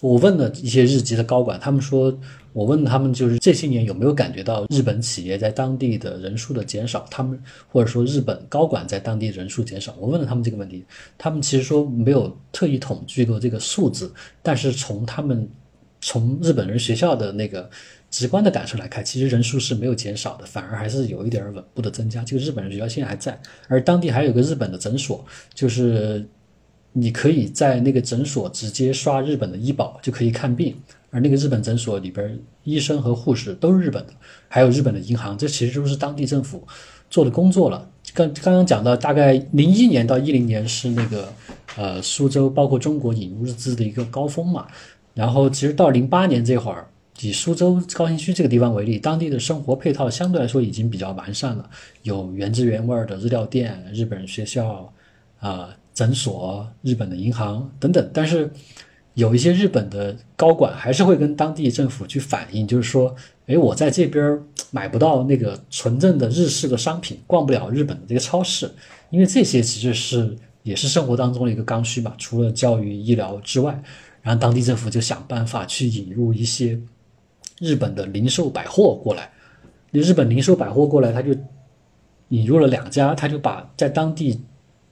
我问了一些日籍的高管，他们说，我问他们就是这些年有没有感觉到日本企业在当地的人数的减少，他们或者说日本高管在当地人数减少，我问了他们这个问题，他们其实说没有特意统计过这个数字，但是从他们从日本人学校的那个直观的感受来看，其实人数是没有减少的，反而还是有一点稳步的增加。这个日本人学校现在还在，而当地还有个日本的诊所，就是。你可以在那个诊所直接刷日本的医保就可以看病，而那个日本诊所里边医生和护士都是日本的，还有日本的银行，这其实都是当地政府做的工作了。刚刚刚讲到，大概零一年到一零年是那个呃苏州包括中国引入日资的一个高峰嘛，然后其实到零八年这会儿，以苏州高新区这个地方为例，当地的生活配套相对来说已经比较完善了，有原汁原味的日料店、日本学校啊。诊所、日本的银行等等，但是有一些日本的高管还是会跟当地政府去反映，就是说，哎，我在这边买不到那个纯正的日式的商品，逛不了日本的这个超市，因为这些其实是也是生活当中的一个刚需嘛。除了教育、医疗之外，然后当地政府就想办法去引入一些日本的零售百货过来。日本零售百货过来，他就引入了两家，他就把在当地。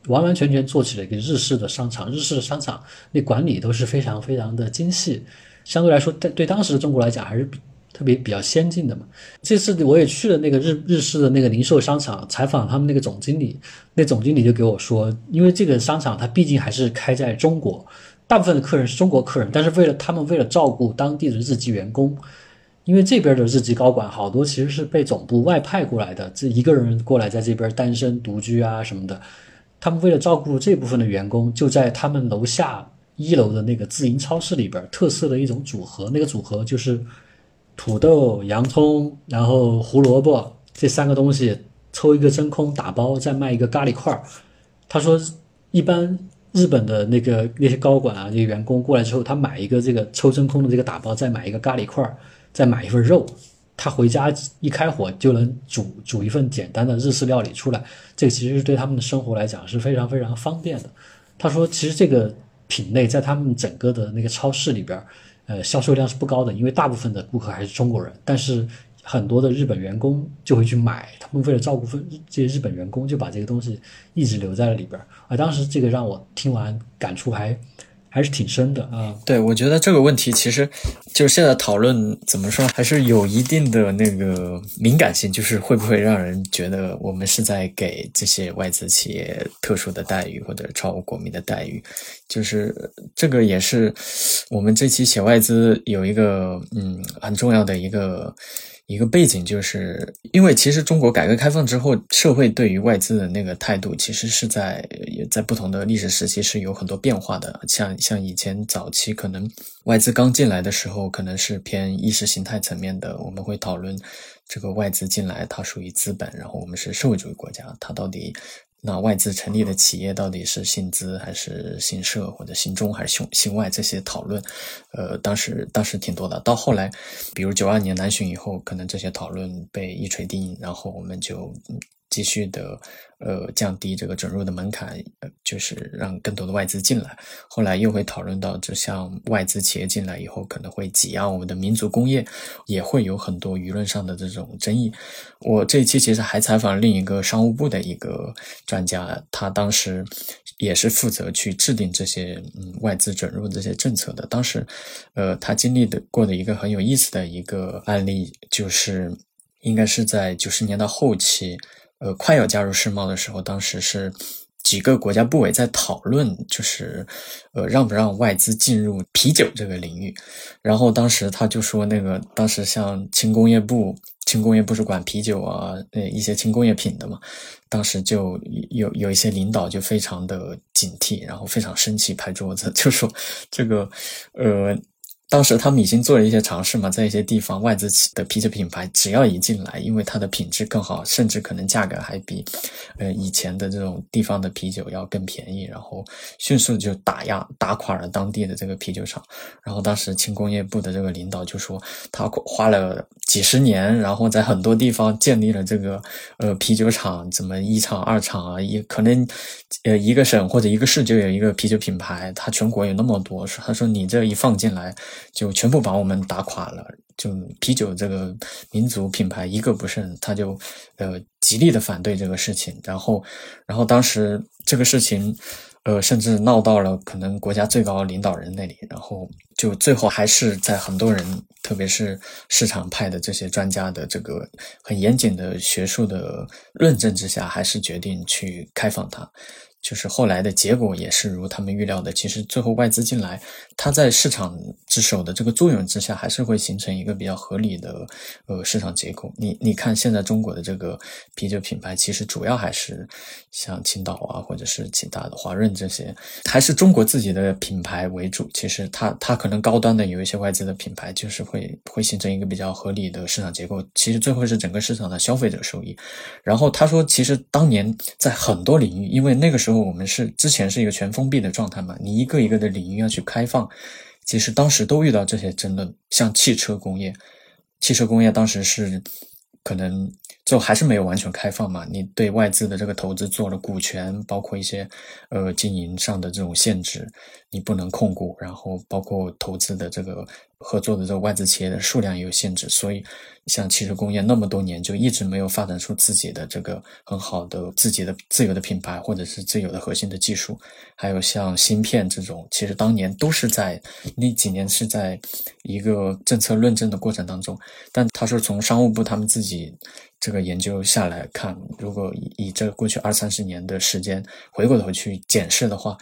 完完全全做起了一个日式的商场。日式的商场那管理都是非常非常的精细，相对来说，对对当时的中国来讲还是比特别比较先进的嘛。这次我也去了那个日日式的那个零售商场，采访他们那个总经理，那总经理就给我说，因为这个商场它毕竟还是开在中国，大部分的客人是中国客人，但是为了他们为了照顾当地的日籍员工。因为这边的日籍高管好多其实是被总部外派过来的，这一个人过来在这边单身独居啊什么的，他们为了照顾这部分的员工，就在他们楼下一楼的那个自营超市里边特色的一种组合，那个组合就是土豆、洋葱，然后胡萝卜这三个东西抽一个真空打包，再卖一个咖喱块儿。他说，一般日本的那个那些高管啊，那些员工过来之后，他买一个这个抽真空的这个打包，再买一个咖喱块儿。再买一份肉，他回家一开火就能煮煮一份简单的日式料理出来。这个其实是对他们的生活来讲是非常非常方便的。他说，其实这个品类在他们整个的那个超市里边，呃，销售量是不高的，因为大部分的顾客还是中国人。但是很多的日本员工就会去买，他们为了照顾分这些日本员工，就把这个东西一直留在了里边。而当时这个让我听完感触还。还是挺深的啊！对，我觉得这个问题其实就是现在讨论怎么说，还是有一定的那个敏感性，就是会不会让人觉得我们是在给这些外资企业特殊的待遇或者超国民的待遇？就是这个也是我们这期写外资有一个嗯很重要的一个。一个背景，就是因为其实中国改革开放之后，社会对于外资的那个态度，其实是在也在不同的历史时期是有很多变化的。像像以前早期，可能外资刚进来的时候，可能是偏意识形态层面的，我们会讨论这个外资进来，它属于资本，然后我们是社会主义国家，它到底。那外资成立的企业到底是信资还是信社或者信中还是信外？这些讨论，呃，当时当时挺多的。到后来，比如九二年南巡以后，可能这些讨论被一锤定音，然后我们就。继续的，呃，降低这个准入的门槛，呃，就是让更多的外资进来。后来又会讨论到，就像外资企业进来以后，可能会挤压我们的民族工业，也会有很多舆论上的这种争议。我这一期其实还采访另一个商务部的一个专家，他当时也是负责去制定这些嗯外资准入这些政策的。当时，呃，他经历的过的一个很有意思的一个案例，就是应该是在九十年代后期。呃，快要加入世贸的时候，当时是几个国家部委在讨论，就是呃，让不让外资进入啤酒这个领域。然后当时他就说，那个当时像轻工业部，轻工业部是管啤酒啊，呃，一些轻工业品的嘛。当时就有有一些领导就非常的警惕，然后非常生气，拍桌子 就说这个，呃。当时他们已经做了一些尝试嘛，在一些地方，外资企的啤酒品牌只要一进来，因为它的品质更好，甚至可能价格还比，呃以前的这种地方的啤酒要更便宜，然后迅速就打压打垮了当地的这个啤酒厂。然后当时轻工业部的这个领导就说，他花了几十年，然后在很多地方建立了这个呃啤酒厂，怎么一厂二厂啊，也可能呃一个省或者一个市就有一个啤酒品牌，他全国有那么多，他说你这一放进来。就全部把我们打垮了，就啤酒这个民族品牌一个不剩，他就呃极力的反对这个事情，然后，然后当时这个事情，呃，甚至闹到了可能国家最高领导人那里，然后就最后还是在很多人，特别是市场派的这些专家的这个很严谨的学术的论证之下，还是决定去开放它。就是后来的结果也是如他们预料的，其实最后外资进来，它在市场之手的这个作用之下，还是会形成一个比较合理的呃市场结构。你你看现在中国的这个啤酒品牌，其实主要还是像青岛啊，或者是其他的华润这些，还是中国自己的品牌为主。其实它它可能高端的有一些外资的品牌，就是会会形成一个比较合理的市场结构。其实最后是整个市场的消费者受益。然后他说，其实当年在很多领域，因为那个时候。因为我们是之前是一个全封闭的状态嘛？你一个一个的领域要去开放，其实当时都遇到这些争论。像汽车工业，汽车工业当时是可能。就还是没有完全开放嘛。你对外资的这个投资做了股权，包括一些呃经营上的这种限制，你不能控股，然后包括投资的这个。合作的这个外资企业的数量也有限制，所以像汽车工业那么多年就一直没有发展出自己的这个很好的自己的自有的品牌或者是自有的核心的技术。还有像芯片这种，其实当年都是在那几年是在一个政策论证的过程当中。但他说从商务部他们自己这个研究下来看，如果以以这过去二三十年的时间回过头去检视的话。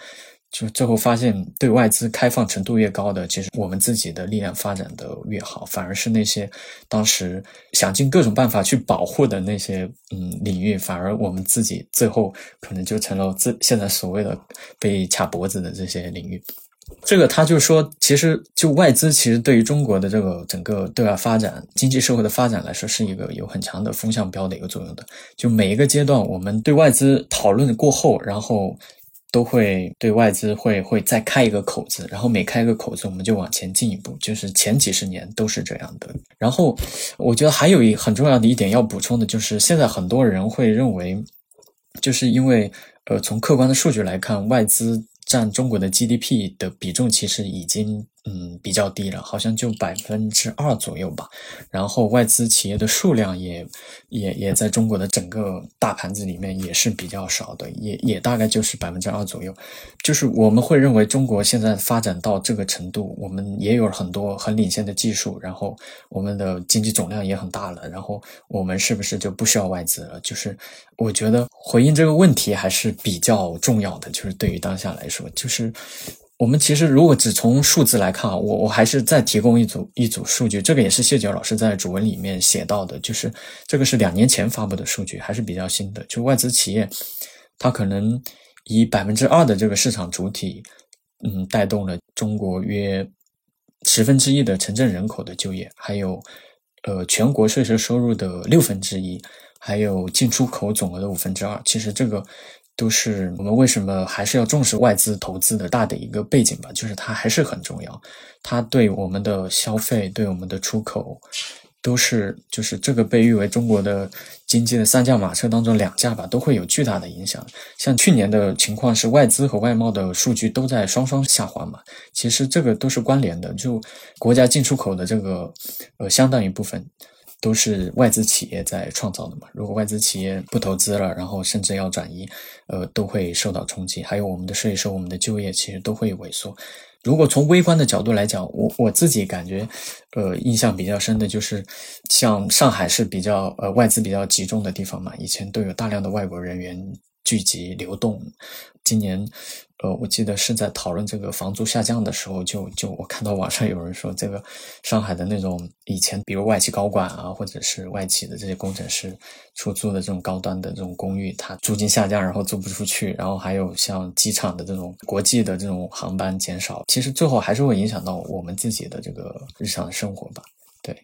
就最后发现，对外资开放程度越高的，其实我们自己的力量发展的越好，反而是那些当时想尽各种办法去保护的那些嗯领域，反而我们自己最后可能就成了自现在所谓的被卡脖子的这些领域。这个他就说，其实就外资其实对于中国的这个整个对外发展、经济社会的发展来说，是一个有很强的风向标的一个作用的。就每一个阶段，我们对外资讨论过后，然后。都会对外资会会再开一个口子，然后每开一个口子，我们就往前进一步。就是前几十年都是这样的。然后我觉得还有一很重要的一点要补充的，就是现在很多人会认为，就是因为呃从客观的数据来看，外资占中国的 GDP 的比重其实已经。嗯，比较低了，好像就百分之二左右吧。然后外资企业的数量也也也在中国的整个大盘子里面也是比较少的，也也大概就是百分之二左右。就是我们会认为中国现在发展到这个程度，我们也有很多很领先的技术，然后我们的经济总量也很大了，然后我们是不是就不需要外资了？就是我觉得回应这个问题还是比较重要的，就是对于当下来说，就是。我们其实如果只从数字来看啊，我我还是再提供一组一组数据，这个也是谢九老师在主文里面写到的，就是这个是两年前发布的数据，还是比较新的。就外资企业，它可能以百分之二的这个市场主体，嗯，带动了中国约十分之一的城镇人口的就业，还有呃全国税收收入的六分之一，还有进出口总额的五分之二。其实这个。都是我们为什么还是要重视外资投资的大的一个背景吧，就是它还是很重要，它对我们的消费、对我们的出口，都是就是这个被誉为中国的经济的三驾马车当中两驾吧，都会有巨大的影响。像去年的情况是外资和外贸的数据都在双双下滑嘛，其实这个都是关联的，就国家进出口的这个呃相当一部分。都是外资企业在创造的嘛？如果外资企业不投资了，然后甚至要转移，呃，都会受到冲击。还有我们的税收、我们的就业，其实都会萎缩。如果从微观的角度来讲，我我自己感觉，呃，印象比较深的就是，像上海是比较呃外资比较集中的地方嘛，以前都有大量的外国人员聚集流动，今年。呃，我记得是在讨论这个房租下降的时候，就就我看到网上有人说，这个上海的那种以前，比如外企高管啊，或者是外企的这些工程师出租的这种高端的这种公寓，它租金下降，然后租不出去，然后还有像机场的这种国际的这种航班减少，其实最后还是会影响到我们自己的这个日常生活吧。对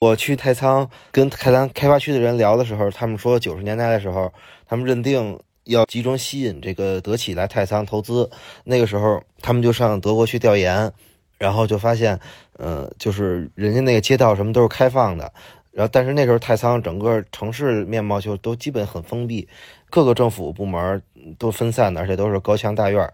我去太仓跟太仓开发区的人聊的时候，他们说九十年代的时候，他们认定。要集中吸引这个德企来太仓投资，那个时候他们就上德国去调研，然后就发现，呃，就是人家那个街道什么都是开放的，然后但是那时候太仓整个城市面貌就都基本很封闭，各个政府部门都分散的，而且都是高墙大院，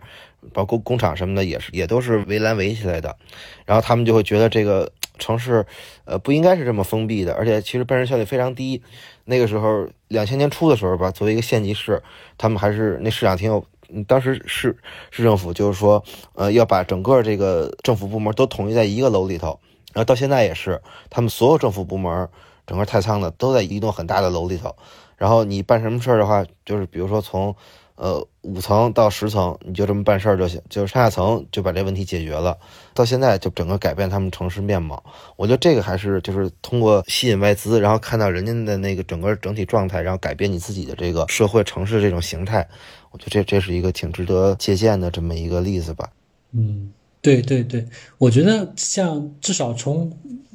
包括工厂什么的也是也都是围栏围起来的，然后他们就会觉得这个城市，呃，不应该是这么封闭的，而且其实办事效率非常低。那个时候，两千年初的时候吧，作为一个县级市，他们还是那市长挺有，当时市市政府就是说，呃，要把整个这个政府部门都统一在一个楼里头。然后到现在也是，他们所有政府部门，整个太仓的都在一栋很大的楼里头。然后你办什么事儿的话，就是比如说从。呃，五层到十层，你就这么办事儿就行，就是上下层就把这问题解决了。到现在就整个改变他们城市面貌，我觉得这个还是就是通过吸引外资，然后看到人家的那个整个整体状态，然后改变你自己的这个社会城市这种形态。我觉得这这是一个挺值得借鉴的这么一个例子吧。嗯，对对对，我觉得像至少从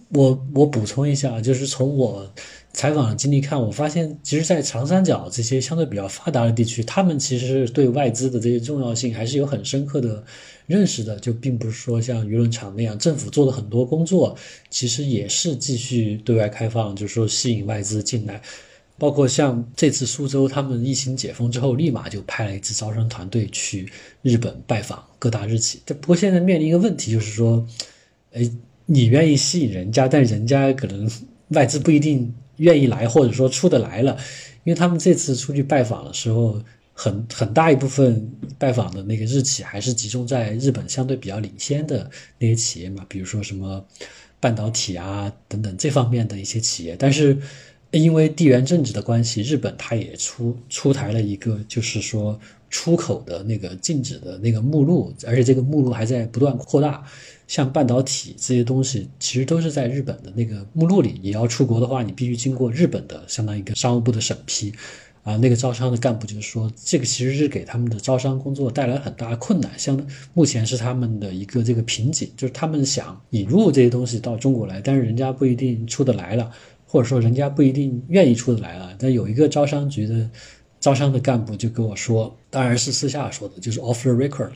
我我补充一下，就是从我。采访经历看，我发现其实，在长三角这些相对比较发达的地区，他们其实对外资的这些重要性还是有很深刻的认识的。就并不是说像舆论场那样，政府做的很多工作，其实也是继续对外开放，就是说吸引外资进来。包括像这次苏州他们疫情解封之后，立马就派了一支招商团队去日本拜访各大日企。不过现在面临一个问题，就是说，哎，你愿意吸引人家，但人家可能外资不一定愿意来，或者说出得来了，因为他们这次出去拜访的时候，很很大一部分拜访的那个日企还是集中在日本相对比较领先的那些企业嘛，比如说什么半导体啊等等这方面的一些企业，但是。因为地缘政治的关系，日本它也出出台了一个，就是说出口的那个禁止的那个目录，而且这个目录还在不断扩大。像半导体这些东西，其实都是在日本的那个目录里。你要出国的话，你必须经过日本的相当于一个商务部的审批。啊，那个招商的干部就是说，这个其实是给他们的招商工作带来很大的困难，像目前是他们的一个这个瓶颈，就是他们想引入这些东西到中国来，但是人家不一定出得来了。或者说人家不一定愿意出得来了，但有一个招商局的招商的干部就跟我说，当然是私下说的，就是 off the record，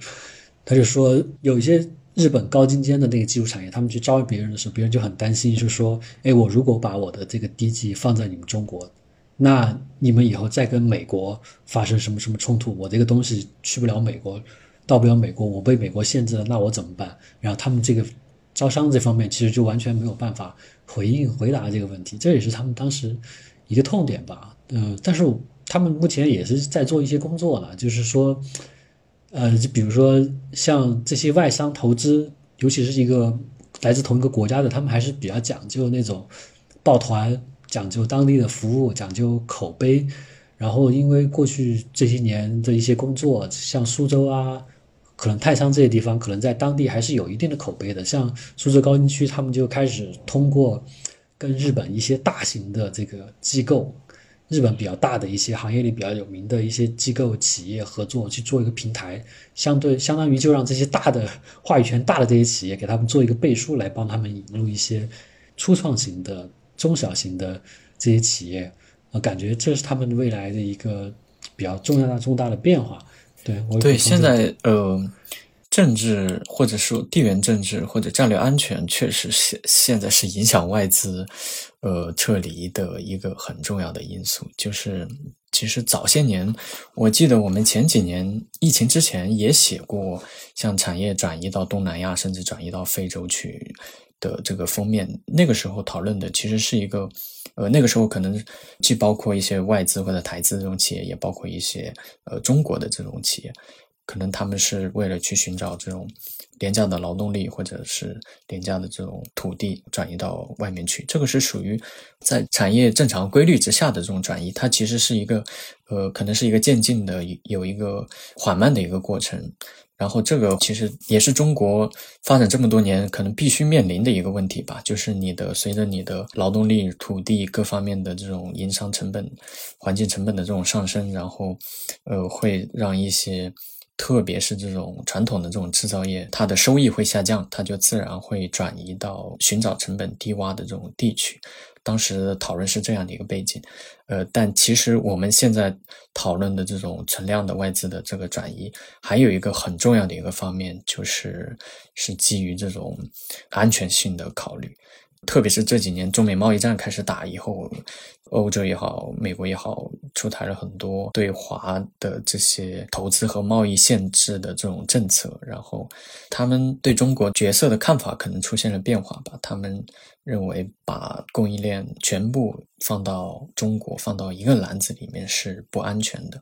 他就说有一些日本高精尖的那个技术产业，他们去招别人的时候，别人就很担心，就说，哎，我如果把我的这个低级放在你们中国，那你们以后再跟美国发生什么什么冲突，我这个东西去不了美国，到不了美国，我被美国限制了，那我怎么办？然后他们这个招商这方面其实就完全没有办法。回应回答这个问题，这也是他们当时一个痛点吧。呃，但是他们目前也是在做一些工作了，就是说，呃，就比如说像这些外商投资，尤其是一个来自同一个国家的，他们还是比较讲究那种抱团，讲究当地的服务，讲究口碑。然后，因为过去这些年的一些工作，像苏州啊。可能太仓这些地方，可能在当地还是有一定的口碑的。像苏州高新区，他们就开始通过跟日本一些大型的这个机构，日本比较大的一些行业里比较有名的一些机构企业合作，去做一个平台，相对相当于就让这些大的话语权大的这些企业给他们做一个背书，来帮他们引入一些初创型的、中小型的这些企业。我，感觉这是他们未来的一个比较重要的重大的变化。对我对，现在呃，政治或者说地缘政治或者战略安全，确实现现在是影响外资呃撤离的一个很重要的因素。就是其实早些年，我记得我们前几年疫情之前也写过，像产业转移到东南亚，甚至转移到非洲去的这个封面。那个时候讨论的其实是一个。呃，那个时候可能既包括一些外资或者台资这种企业，也包括一些呃中国的这种企业，可能他们是为了去寻找这种廉价的劳动力或者是廉价的这种土地转移到外面去。这个是属于在产业正常规律之下的这种转移，它其实是一个呃，可能是一个渐进的，有一个缓慢的一个过程。然后这个其实也是中国发展这么多年可能必须面临的一个问题吧，就是你的随着你的劳动力、土地各方面的这种营商成本、环境成本的这种上升，然后，呃，会让一些特别是这种传统的这种制造业，它的收益会下降，它就自然会转移到寻找成本低洼的这种地区。当时讨论是这样的一个背景，呃，但其实我们现在讨论的这种存量的外资的这个转移，还有一个很重要的一个方面，就是是基于这种安全性的考虑。特别是这几年中美贸易战开始打以后，欧洲也好，美国也好，出台了很多对华的这些投资和贸易限制的这种政策，然后他们对中国角色的看法可能出现了变化吧。他们认为把供应链全部放到中国，放到一个篮子里面是不安全的。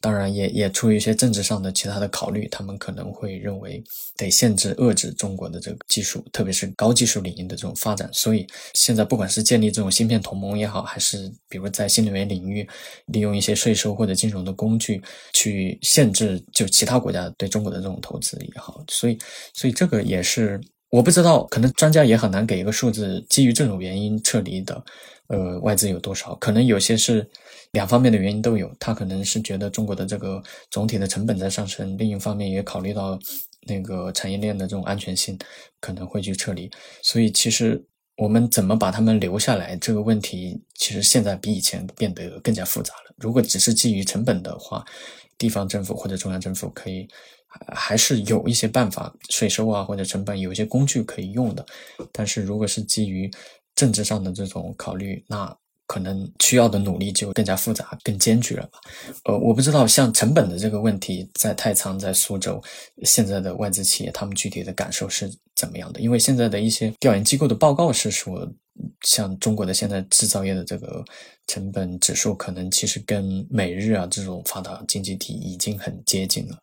当然，也也出于一些政治上的其他的考虑，他们可能会认为得限制、遏制中国的这个技术，特别是高技术领域的这种发展。所以，现在不管是建立这种芯片同盟也好，还是比如在新能源领域利用一些税收或者金融的工具去限制就其他国家对中国的这种投资也好，所以，所以这个也是我不知道，可能专家也很难给一个数字，基于这种原因撤离的，呃，外资有多少？可能有些是。两方面的原因都有，他可能是觉得中国的这个总体的成本在上升，另一方面也考虑到那个产业链的这种安全性，可能会去撤离。所以，其实我们怎么把他们留下来这个问题，其实现在比以前变得更加复杂了。如果只是基于成本的话，地方政府或者中央政府可以还是有一些办法，税收啊或者成本有一些工具可以用的。但是如果是基于政治上的这种考虑，那。可能需要的努力就更加复杂、更艰巨了吧？呃，我不知道像成本的这个问题，在太仓、在苏州，现在的外资企业他们具体的感受是怎么样的？因为现在的一些调研机构的报告是说，像中国的现在制造业的这个成本指数，可能其实跟美日啊这种发达经济体已经很接近了。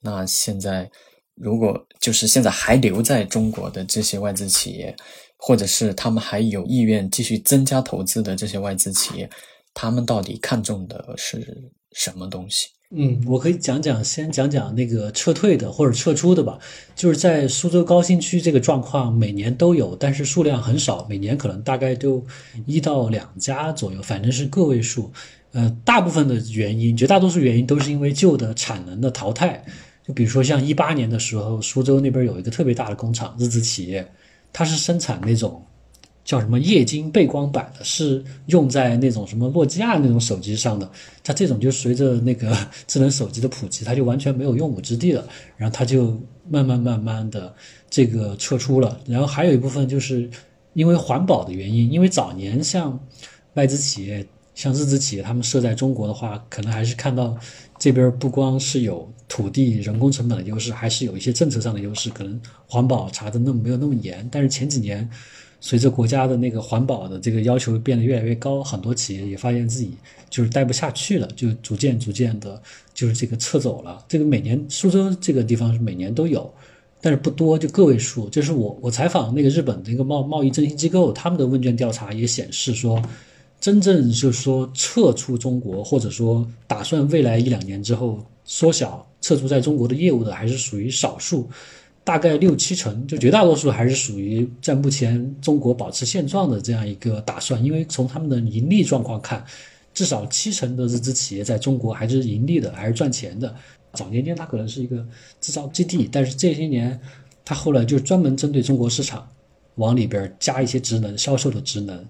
那现在，如果就是现在还留在中国的这些外资企业，或者是他们还有意愿继续增加投资的这些外资企业，他们到底看重的是什么东西？嗯，我可以讲讲，先讲讲那个撤退的或者撤出的吧。就是在苏州高新区这个状况，每年都有，但是数量很少，每年可能大概就一到两家左右，反正是个位数。呃，大部分的原因，绝大多数原因都是因为旧的产能的淘汰。就比如说像一八年的时候，苏州那边有一个特别大的工厂，日资企业，它是生产那种叫什么液晶背光板的，是用在那种什么诺基亚那种手机上的。它这种就随着那个 智能手机的普及，它就完全没有用武之地了。然后它就慢慢慢慢的这个撤出了。然后还有一部分就是因为环保的原因，因为早年像外资企业。像日资企业，他们设在中国的话，可能还是看到这边不光是有土地、人工成本的优势，还是有一些政策上的优势，可能环保查的那没有那么严。但是前几年，随着国家的那个环保的这个要求变得越来越高，很多企业也发现自己就是待不下去了，就逐渐逐渐的，就是这个撤走了。这个每年苏州这个地方是每年都有，但是不多，就个位数。就是我我采访那个日本的一个贸贸易振兴机构，他们的问卷调查也显示说。真正就是说撤出中国，或者说打算未来一两年之后缩小撤出在中国的业务的，还是属于少数，大概六七成，就绝大多数还是属于在目前中国保持现状的这样一个打算。因为从他们的盈利状况看，至少七成的日资企业在中国还是盈利的，还是赚钱的。早年间它可能是一个制造基地，但是这些年它后来就专门针对中国市场，往里边加一些职能，销售的职能。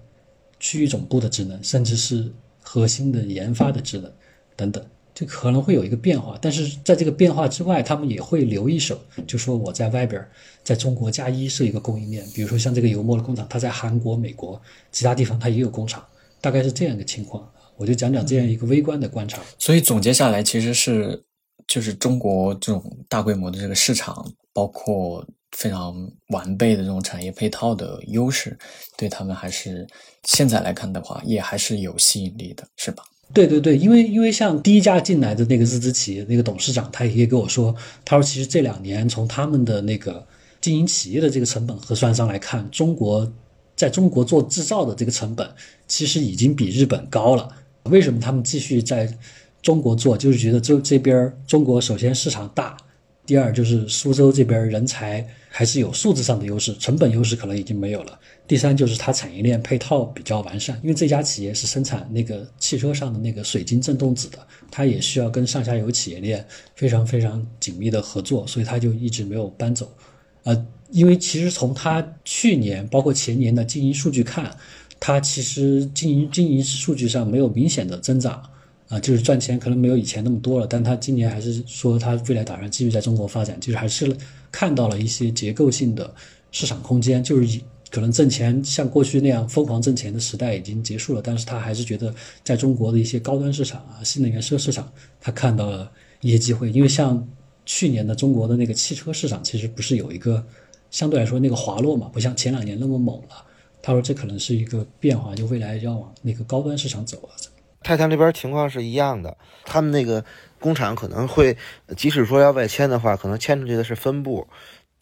区域总部的职能，甚至是核心的研发的职能等等，可能会有一个变化。但是在这个变化之外，他们也会留一手，就说我在外边，在中国加一是一个供应链，比如说像这个油墨的工厂，它在韩国、美国其他地方它也有工厂，大概是这样一个情况。我就讲讲这样一个微观的观察。所以总结下来，其实是就是中国这种大规模的这个市场，包括。非常完备的这种产业配套的优势，对他们还是现在来看的话，也还是有吸引力的，是吧？对对对，因为因为像第一家进来的那个日资企业那个董事长，他也跟我说，他说其实这两年从他们的那个经营企业的这个成本核算上来看，中国在中国做制造的这个成本其实已经比日本高了。为什么他们继续在中国做？就是觉得这这边中国首先市场大。第二就是苏州这边人才还是有素质上的优势，成本优势可能已经没有了。第三就是它产业链配套比较完善，因为这家企业是生产那个汽车上的那个水晶振动子的，它也需要跟上下游企业链非常非常紧密的合作，所以它就一直没有搬走。呃，因为其实从它去年包括前年的经营数据看，它其实经营经营数据上没有明显的增长。啊，就是赚钱可能没有以前那么多了，但他今年还是说他未来打算继续在中国发展，就是还是看到了一些结构性的市场空间，就是可能挣钱像过去那样疯狂挣钱的时代已经结束了，但是他还是觉得在中国的一些高端市场啊、新能源车市场，他看到了一些机会，因为像去年的中国的那个汽车市场其实不是有一个相对来说那个滑落嘛，不像前两年那么猛了，他说这可能是一个变化，就未来要往那个高端市场走了。泰坦那边情况是一样的，他们那个工厂可能会，即使说要外迁的话，可能迁出去的是分部，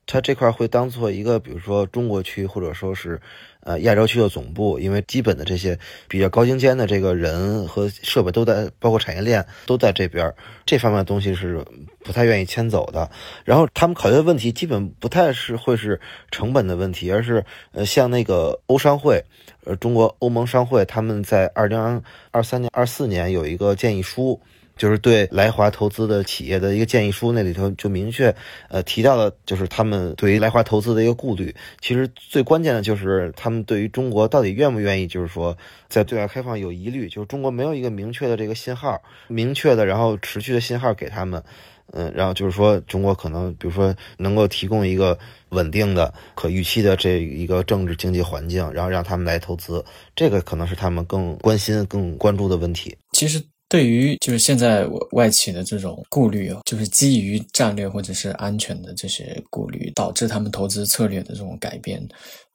它这块会当做一个，比如说中国区或者说是呃亚洲区的总部，因为基本的这些比较高精尖的这个人和设备都在，包括产业链都在这边，这方面的东西是不太愿意迁走的。然后他们考虑的问题基本不太是会是成本的问题，而是呃像那个欧商会。呃，中国欧盟商会他们在二零二三年、二四年有一个建议书，就是对来华投资的企业的一个建议书，那里头就明确呃提到了，就是他们对于来华投资的一个顾虑。其实最关键的就是他们对于中国到底愿不愿意，就是说在对外开放有疑虑，就是中国没有一个明确的这个信号，明确的然后持续的信号给他们。嗯，然后就是说中国可能比如说能够提供一个稳定的、可预期的这一个政治经济环境，然后让他们来投资，这个可能是他们更关心、更关注的问题。其实。对于就是现在外企的这种顾虑啊，就是基于战略或者是安全的这些顾虑，导致他们投资策略的这种改变。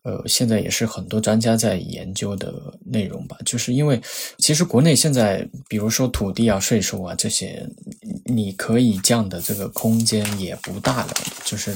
呃，现在也是很多专家在研究的内容吧，就是因为其实国内现在，比如说土地啊、税收啊这些，你可以降的这个空间也不大了，就是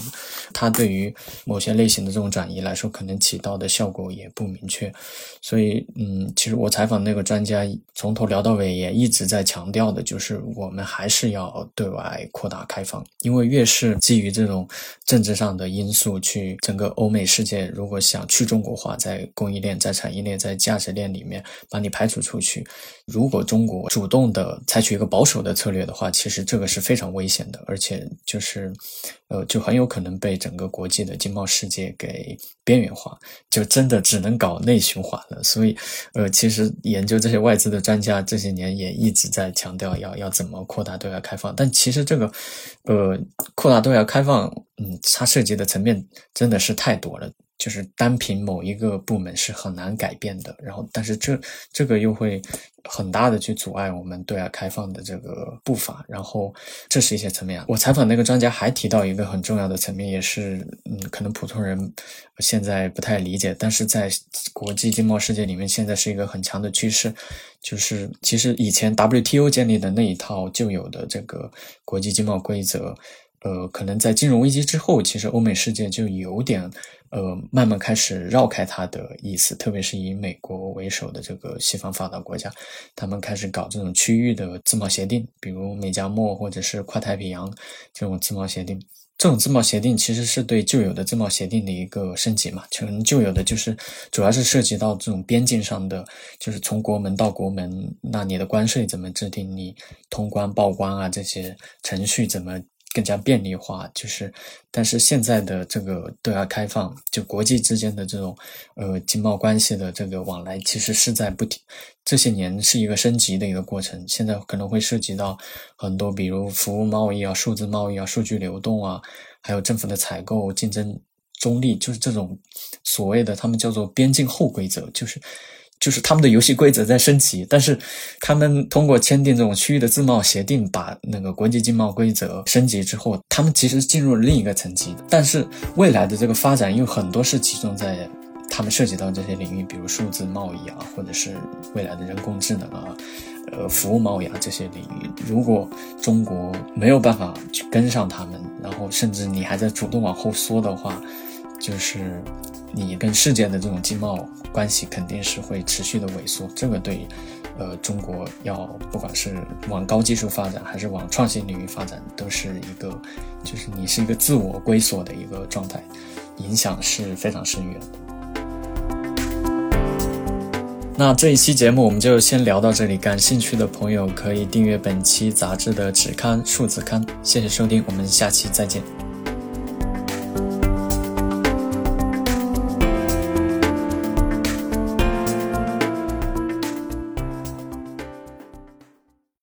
它对于某些类型的这种转移来说，可能起到的效果也不明确。所以，嗯，其实我采访那个专家从头聊到尾，也一直在强调的，就是我们还是要对外扩大开放，因为越是基于这种政治上的因素去整个欧美世界，如果想去中国化，在供应链、在产业链、在价值链里面把你排除出去。如果中国主动的采取一个保守的策略的话，其实这个是非常危险的，而且就是，呃，就很有可能被整个国际的经贸世界给边缘化，就真的只能搞内循环了。所以，呃，其实研究这些外资的专家这些年也一直在强调要要怎么扩大对外开放，但其实这个，呃，扩大对外开放，嗯，它涉及的层面真的是太多了。就是单凭某一个部门是很难改变的，然后但是这这个又会很大的去阻碍我们对外开放的这个步伐，然后这是一些层面。我采访那个专家还提到一个很重要的层面，也是嗯，可能普通人现在不太理解，但是在国际经贸世界里面，现在是一个很强的趋势，就是其实以前 WTO 建立的那一套旧有的这个国际经贸规则。呃，可能在金融危机之后，其实欧美世界就有点，呃，慢慢开始绕开它的意思，特别是以美国为首的这个西方发达国家，他们开始搞这种区域的自贸协定，比如美加墨或者是跨太平洋这种自贸协定。这种自贸协定其实是对旧有的自贸协定的一个升级嘛，可能旧有的就是主要是涉及到这种边境上的，就是从国门到国门，那你的关税怎么制定，你通关报关啊这些程序怎么。更加便利化，就是，但是现在的这个对外开放，就国际之间的这种呃经贸关系的这个往来，其实是在不停，这些年是一个升级的一个过程。现在可能会涉及到很多，比如服务贸易啊、数字贸易啊、数据流动啊，还有政府的采购、竞争中立，就是这种所谓的他们叫做边境后规则，就是。就是他们的游戏规则在升级，但是他们通过签订这种区域的自贸协定，把那个国际经贸规则升级之后，他们其实进入了另一个层级。但是未来的这个发展因为很多是集中在他们涉及到这些领域，比如数字贸易啊，或者是未来的人工智能啊，呃，服务贸易啊这些领域。如果中国没有办法去跟上他们，然后甚至你还在主动往后缩的话，就是你跟世界的这种经贸。关系肯定是会持续的萎缩，这个对，呃，中国要不管是往高技术发展，还是往创新领域发展，都是一个，就是你是一个自我归锁的一个状态，影响是非常深远的。那这一期节目我们就先聊到这里，感兴趣的朋友可以订阅本期杂志的纸刊、数字刊。谢谢收听，我们下期再见。